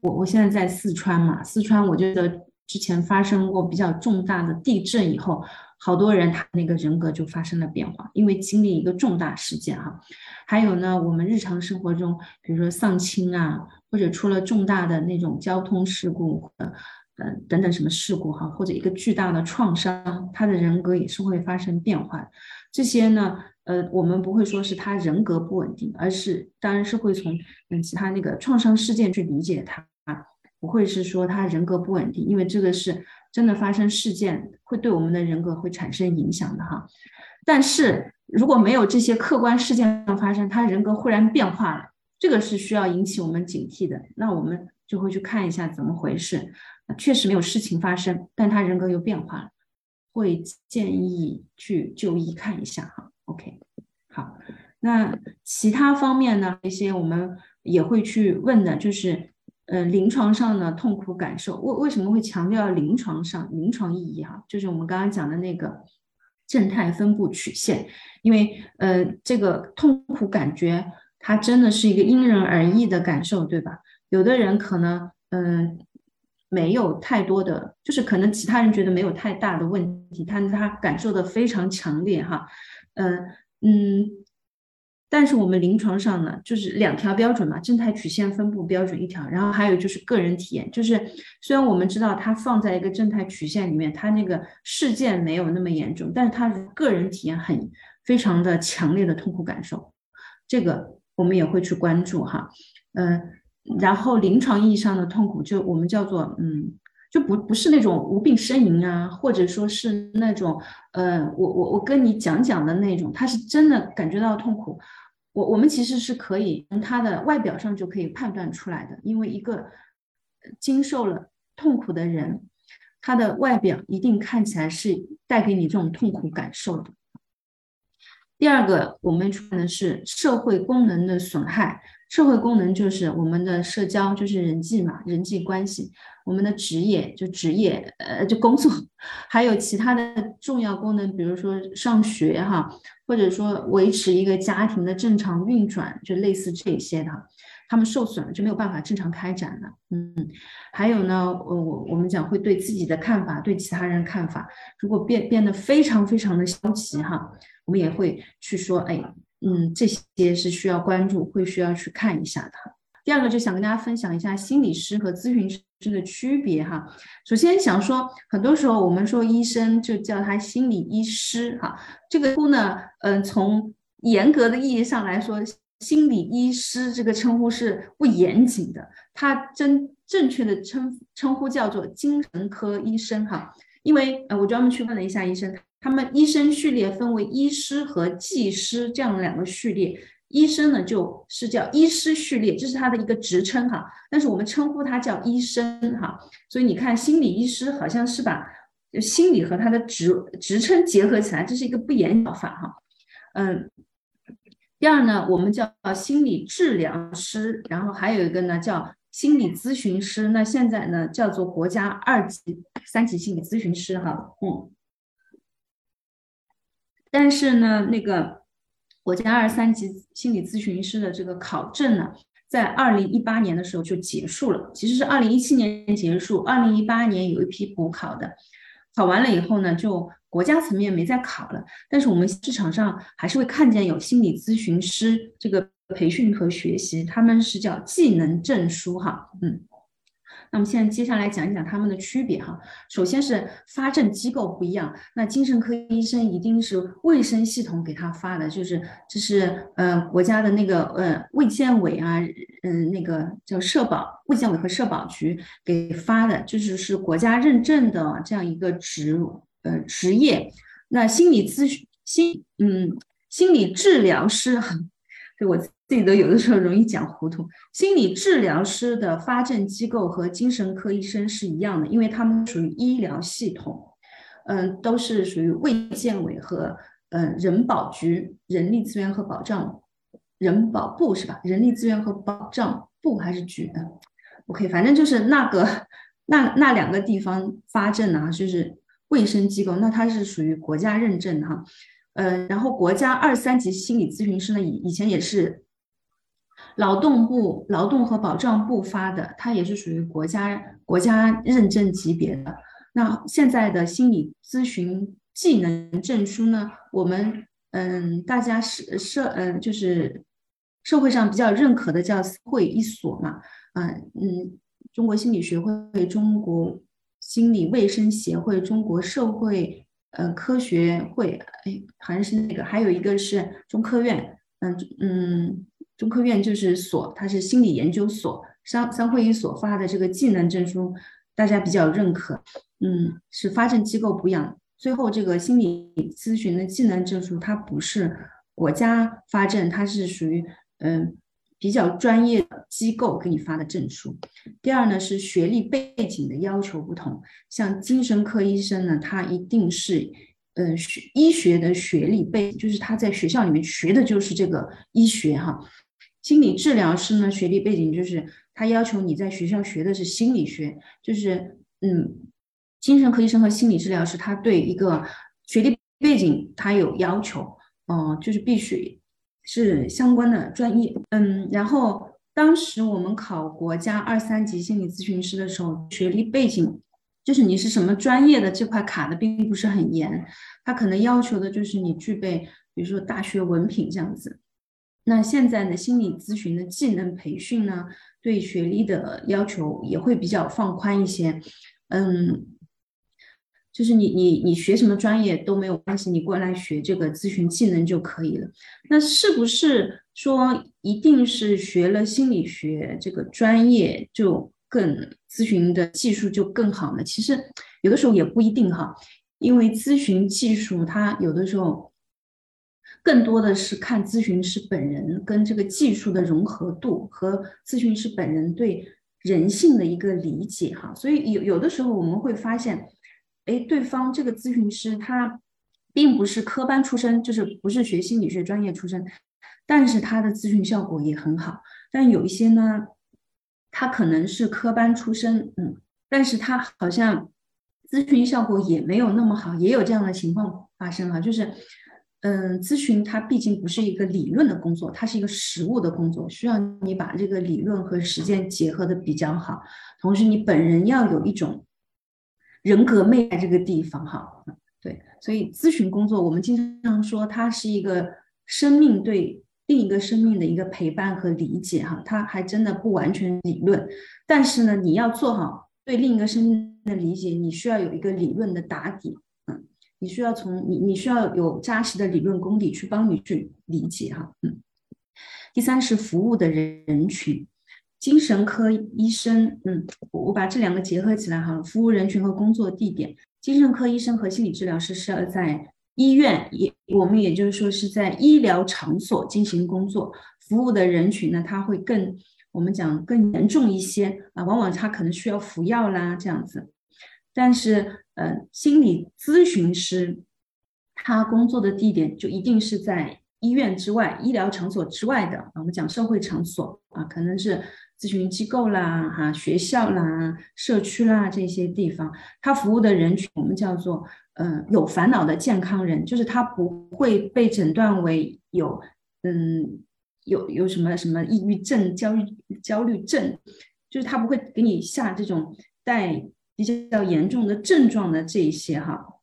Speaker 2: 我我现在在四川嘛，四川我觉得之前发生过比较重大的地震以后。好多人他那个人格就发生了变化，因为经历一个重大事件哈。还有呢，我们日常生活中，比如说丧亲啊，或者出了重大的那种交通事故，呃，呃等等什么事故哈，或者一个巨大的创伤，他的人格也是会发生变化。这些呢，呃，我们不会说是他人格不稳定，而是当然是会从嗯其他那个创伤事件去理解他，不会是说他人格不稳定，因为这个是。真的发生事件会对我们的人格会产生影响的哈，但是如果没有这些客观事件发生，他人格忽然变化了，这个是需要引起我们警惕的。那我们就会去看一下怎么回事。确实没有事情发生，但他人格又变化了，会建议去就医看一下哈。OK，好，那其他方面呢？一些我们也会去问的，就是。呃，临床上的痛苦感受，为为什么会强调临床上临床意义哈？就是我们刚刚讲的那个，正态分布曲线，因为呃，这个痛苦感觉它真的是一个因人而异的感受，对吧？有的人可能嗯没有太多的，就是可能其他人觉得没有太大的问题，他他感受的非常强烈哈，嗯嗯。但是我们临床上呢，就是两条标准嘛，正态曲线分布标准一条，然后还有就是个人体验，就是虽然我们知道它放在一个正态曲线里面，它那个事件没有那么严重，但是它个人体验很非常的强烈的痛苦感受，这个我们也会去关注哈，嗯，然后临床意义上的痛苦就我们叫做嗯，就不不是那种无病呻吟啊，或者说是那种呃，我我我跟你讲讲的那种，他是真的感觉到痛苦。我我们其实是可以从他的外表上就可以判断出来的，因为一个经受了痛苦的人，他的外表一定看起来是带给你这种痛苦感受的。第二个，我们说的是社会功能的损害。社会功能就是我们的社交，就是人际嘛，人际关系；我们的职业就职业，呃，就工作；还有其他的重要功能，比如说上学哈，或者说维持一个家庭的正常运转，就类似这些的，他们受损了就没有办法正常开展了。嗯，还有呢，我我我们讲会对自己的看法，对其他人看法，如果变变得非常非常的消极哈，我们也会去说，哎。嗯，这些是需要关注，会需要去看一下的。第二个就想跟大家分享一下心理师和咨询师的区别哈。首先想说，很多时候我们说医生就叫他心理医师哈，这个呼呢，嗯，从严格的意义上来说，心理医师这个称呼是不严谨的，他真正确的称称呼叫做精神科医生哈。因为呃，我专门去问了一下医生。他们医生序列分为医师和技师这样两个序列，医生呢就是叫医师序列，这是他的一个职称哈，但是我们称呼他叫医生哈，所以你看心理医师好像是把心理和他的职职称结合起来，这是一个不严法哈，嗯，第二呢，我们叫心理治疗师，然后还有一个呢叫心理咨询师，那现在呢叫做国家二级、三级心理咨询师哈，嗯。但是呢，那个国家二三级心理咨询师的这个考证呢，在二零一八年的时候就结束了。其实是二零一七年结束，二零一八年有一批补考的，考完了以后呢，就国家层面没再考了。但是我们市场上还是会看见有心理咨询师这个培训和学习，他们是叫技能证书哈，嗯。那么现在接下来讲一讲他们的区别哈。首先是发证机构不一样，那精神科医生一定是卫生系统给他发的，就是这是呃国家的那个呃卫健委啊，嗯那个叫社保，卫健委和社保局给发的，就是是国家认证的这样一个职呃职业。那心理咨询心嗯心理治疗师很，对我。自己都有的时候容易讲糊涂。心理治疗师的发证机构和精神科医生是一样的，因为他们属于医疗系统，嗯，都是属于卫健委和嗯人保局人力资源和保障人保部是吧？人力资源和保障部还是局的？OK，反正就是那个那那两个地方发证啊，就是卫生机构，那它是属于国家认证的哈。呃，然后国家二三级心理咨询师呢，以以前也是。劳动部劳动和保障部发的，它也是属于国家国家认证级别的。那现在的心理咨询技能证书呢？我们嗯，大家是社嗯，就是社会上比较认可的叫会一所嘛，嗯嗯，中国心理学会、中国心理卫生协会、中国社会呃科学会，哎，好像是那个，还有一个是中科院，嗯嗯。中科院就是所，它是心理研究所，三三会一所发的这个技能证书，大家比较认可。嗯，是发证机构补养。最后这个心理咨询的技能证书，它不是国家发证，它是属于嗯比较专业的机构给你发的证书。第二呢是学历背景的要求不同，像精神科医生呢，他一定是嗯学医学的学历背，就是他在学校里面学的就是这个医学哈。心理治疗师呢，学历背景就是他要求你在学校学的是心理学，就是嗯，精神科医生和心理治疗师，他对一个学历背景他有要求，嗯，就是必须是相关的专业，嗯，然后当时我们考国家二三级心理咨询师的时候，学历背景就是你是什么专业的这块卡的并不是很严，他可能要求的就是你具备，比如说大学文凭这样子。那现在呢，心理咨询的技能培训呢，对学历的要求也会比较放宽一些，嗯。就是你你你学什么专业都没有关系，你过来学这个咨询技能就可以了。那是不是说一定是学了心理学这个专业就更咨询的技术就更好呢？其实有的时候也不一定哈，因为咨询技术它有的时候更多的是看咨询师本人跟这个技术的融合度和咨询师本人对人性的一个理解哈。所以有有的时候我们会发现。哎，对方这个咨询师他并不是科班出身，就是不是学心理学专业出身，但是他的咨询效果也很好。但有一些呢，他可能是科班出身，嗯，但是他好像咨询效果也没有那么好，也有这样的情况发生啊。就是，嗯，咨询它毕竟不是一个理论的工作，它是一个实务的工作，需要你把这个理论和实践结合的比较好，同时你本人要有一种。人格魅在这个地方，哈，对，所以咨询工作，我们经常说它是一个生命对另一个生命的一个陪伴和理解，哈，它还真的不完全理论，但是呢，你要做好对另一个生命的理解，你需要有一个理论的打底，嗯，你需要从你你需要有扎实的理论功底去帮你去理解，哈，嗯，第三是服务的人群。精神科医生，嗯，我把这两个结合起来哈，服务人群和工作地点，精神科医生和心理治疗师是要在医院，也我们也就是说是在医疗场所进行工作，服务的人群呢，他会更我们讲更严重一些啊，往往他可能需要服药啦这样子，但是呃，心理咨询师他工作的地点就一定是在医院之外、医疗场所之外的，我们讲社会场所啊，可能是。咨询机构啦，哈，学校啦，社区啦，这些地方，他服务的人群，我们叫做，嗯，有烦恼的健康人，就是他不会被诊断为有，嗯，有有什么什么抑郁症、焦虑焦虑症，就是他不会给你下这种带比较严重的症状的这一些哈。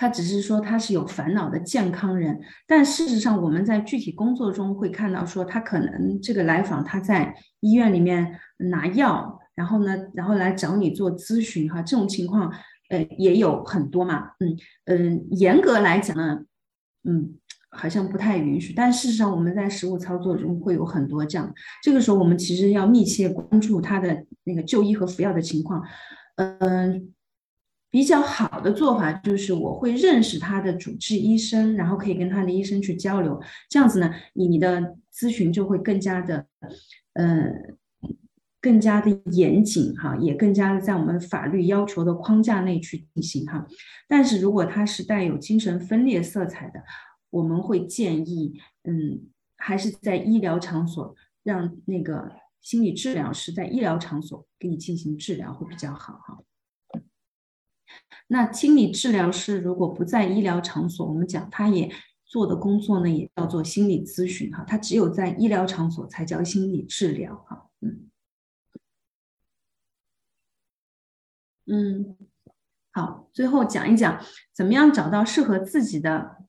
Speaker 2: 他只是说他是有烦恼的健康人，但事实上我们在具体工作中会看到，说他可能这个来访他在医院里面拿药，然后呢，然后来找你做咨询哈，这种情况呃也有很多嘛，嗯嗯，严格来讲呢，嗯好像不太允许，但事实上我们在实务操作中会有很多这样，这个时候我们其实要密切关注他的那个就医和服药的情况，嗯。比较好的做法就是我会认识他的主治医生，然后可以跟他的医生去交流，这样子呢，你你的咨询就会更加的，呃，更加的严谨哈，也更加的在我们法律要求的框架内去进行哈。但是如果他是带有精神分裂色彩的，我们会建议，嗯，还是在医疗场所让那个心理治疗师在医疗场所给你进行治疗会比较好哈。那心理治疗师如果不在医疗场所，我们讲他也做的工作呢，也叫做心理咨询哈。他只有在医疗场所才叫心理治疗哈。嗯嗯，好，最后讲一讲怎么样找到适合自己的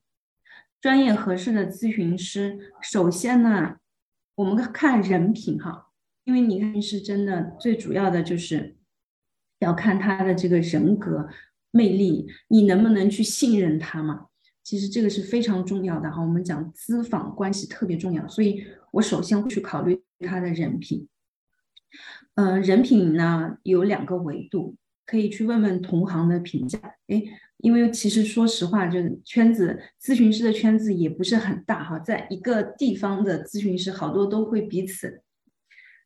Speaker 2: 专业合适的咨询师。首先呢，我们看人品哈，因为你看是真的最主要的就是要看他的这个人格。魅力，你能不能去信任他嘛？其实这个是非常重要的哈。我们讲资访关系特别重要，所以我首先会去考虑他的人品。嗯，人品呢有两个维度，可以去问问同行的评价。哎，因为其实说实话，就圈子咨询师的圈子也不是很大哈，在一个地方的咨询师好多都会彼此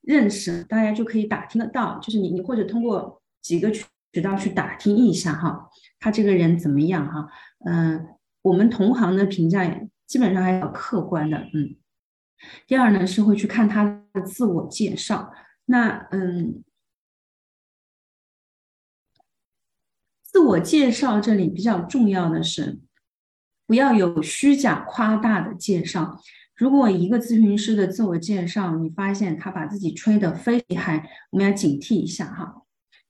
Speaker 2: 认识，大家就可以打听得到。就是你你或者通过几个渠。道去打听一下哈，他这个人怎么样哈？嗯，我们同行的评价基本上还比较客观的，嗯。第二呢是会去看他的自我介绍，那嗯，自我介绍这里比较重要的是，不要有虚假夸大的介绍。如果一个咨询师的自我介绍，你发现他把自己吹得非厉害，我们要警惕一下哈。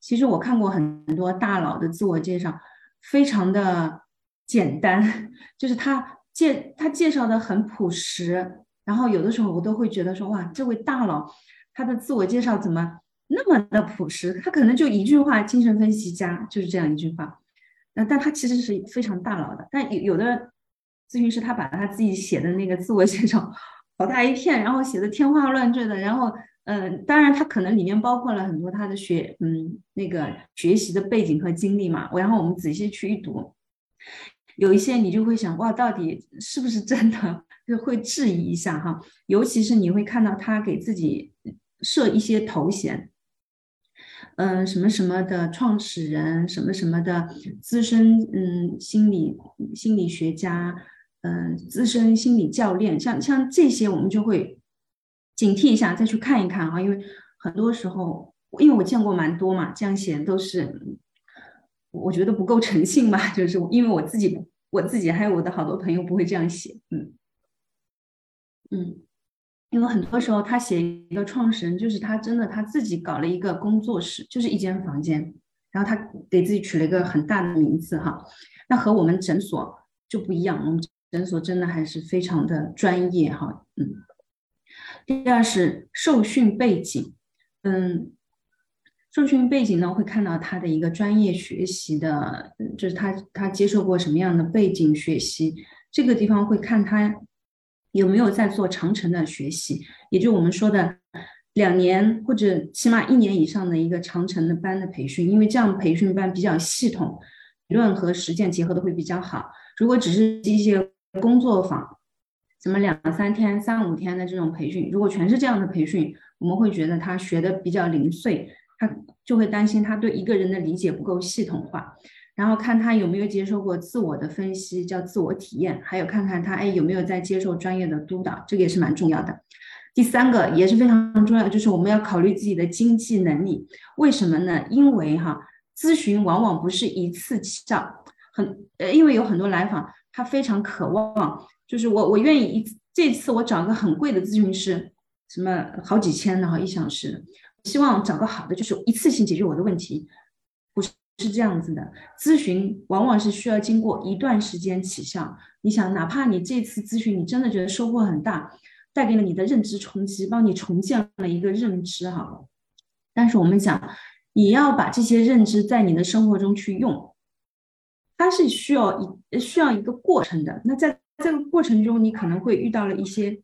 Speaker 2: 其实我看过很多大佬的自我介绍，非常的简单，就是他介他介绍的很朴实，然后有的时候我都会觉得说，哇，这位大佬他的自我介绍怎么那么的朴实？他可能就一句话，精神分析家就是这样一句话，那但他其实是非常大佬的，但有有的。咨询师他把他自己写的那个自我介绍 好大一片，然后写的天花乱坠的，然后嗯，当然他可能里面包括了很多他的学嗯那个学习的背景和经历嘛，然后我们仔细去一读，有一些你就会想哇，到底是不是真的？就会质疑一下哈，尤其是你会看到他给自己设一些头衔，嗯，什么什么的创始人，什么什么的资深嗯心理心理学家。嗯，资深心理教练，像像这些，我们就会警惕一下，再去看一看啊。因为很多时候，因为我见过蛮多嘛，这样写都是我觉得不够诚信吧。就是因为我自己，我自己还有我的好多朋友不会这样写。嗯嗯，因为很多时候他写一个创始人，就是他真的他自己搞了一个工作室，就是一间房间，然后他给自己取了一个很大的名字哈。那和我们诊所就不一样，我们。诊所真的还是非常的专业哈，嗯。第二是受训背景，嗯，受训背景呢会看到他的一个专业学习的，就是他他接受过什么样的背景学习，这个地方会看他有没有在做长程的学习，也就我们说的两年或者起码一年以上的一个长程的班的培训，因为这样培训班比较系统，理论和实践结合的会比较好。如果只是一些工作坊，什么两三天、三五天的这种培训，如果全是这样的培训，我们会觉得他学的比较零碎，他就会担心他对一个人的理解不够系统化。然后看他有没有接受过自我的分析，叫自我体验，还有看看他哎有没有在接受专业的督导，这个也是蛮重要的。第三个也是非常重要，就是我们要考虑自己的经济能力。为什么呢？因为哈，咨询往往不是一次起效，很呃，因为有很多来访。他非常渴望，就是我，我愿意一这次我找个很贵的咨询师，什么好几千的哈一小时，希望找个好的，就是一次性解决我的问题，不是是这样子的。咨询往往是需要经过一段时间起效。你想，哪怕你这次咨询你真的觉得收获很大，带给了你的认知冲击，帮你重建了一个认知哈，但是我们讲，你要把这些认知在你的生活中去用。它是需要一需要一个过程的。那在这个过程中，你可能会遇到了一些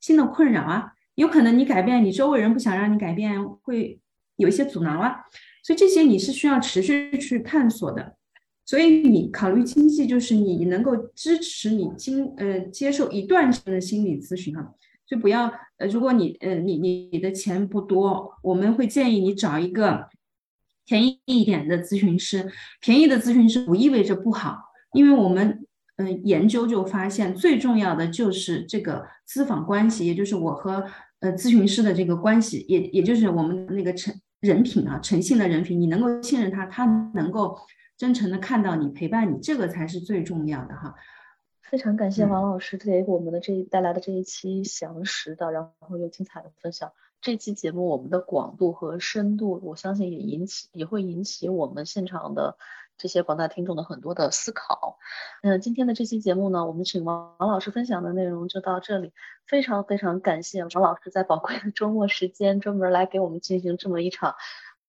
Speaker 2: 新的困扰啊，有可能你改变，你周围人不想让你改变，会有一些阻挠啊。所以这些你是需要持续去探索的。所以你考虑经济，就是你能够支持你经呃接受一段时间的心理咨询啊。就不要呃，如果你呃你你你的钱不多，我们会建议你找一个。便宜一点的咨询师，便宜的咨询师不意味着不好，因为我们嗯研究就发现，最重要的就是这个咨访关系，也就是我和呃咨询师的这个关系，也也就是我们那个诚人品啊，诚信的人品，你能够信任他，他能够真诚的看到你，陪伴你，这个才是最重要的哈。
Speaker 1: 非常感谢王老师给我们的这一带来的这一期详实的，然后又精彩的分享。这期节目我们的广度和深度，我相信也引起也会引起我们现场的这些广大听众的很多的思考。嗯，今天的这期节目呢，我们请王王老师分享的内容就到这里。非常非常感谢王老师在宝贵的周末时间专门来给我们进行这么一场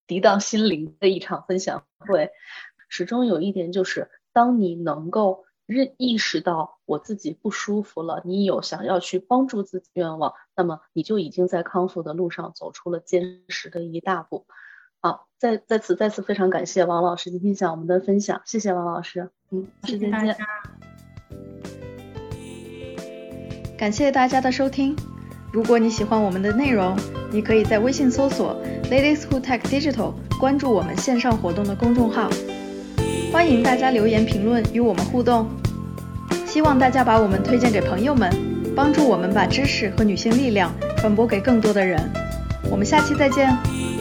Speaker 1: 涤荡心灵的一场分享会。始终有一点就是，当你能够。认意识到我自己不舒服了，你有想要去帮助自己愿望，那么你就已经在康复的路上走出了坚实的一大步。好，在在此再次非常感谢王老师今天向我们的分享，谢谢王老师。嗯，
Speaker 2: 谢谢大家。
Speaker 3: 感谢大家的收听。如果你喜欢我们的内容，你可以在微信搜索 Ladies Who Tech Digital，关注我们线上活动的公众号。欢迎大家留言评论与我们互动，希望大家把我们推荐给朋友们，帮助我们把知识和女性力量传播给更多的人。我们下期再见。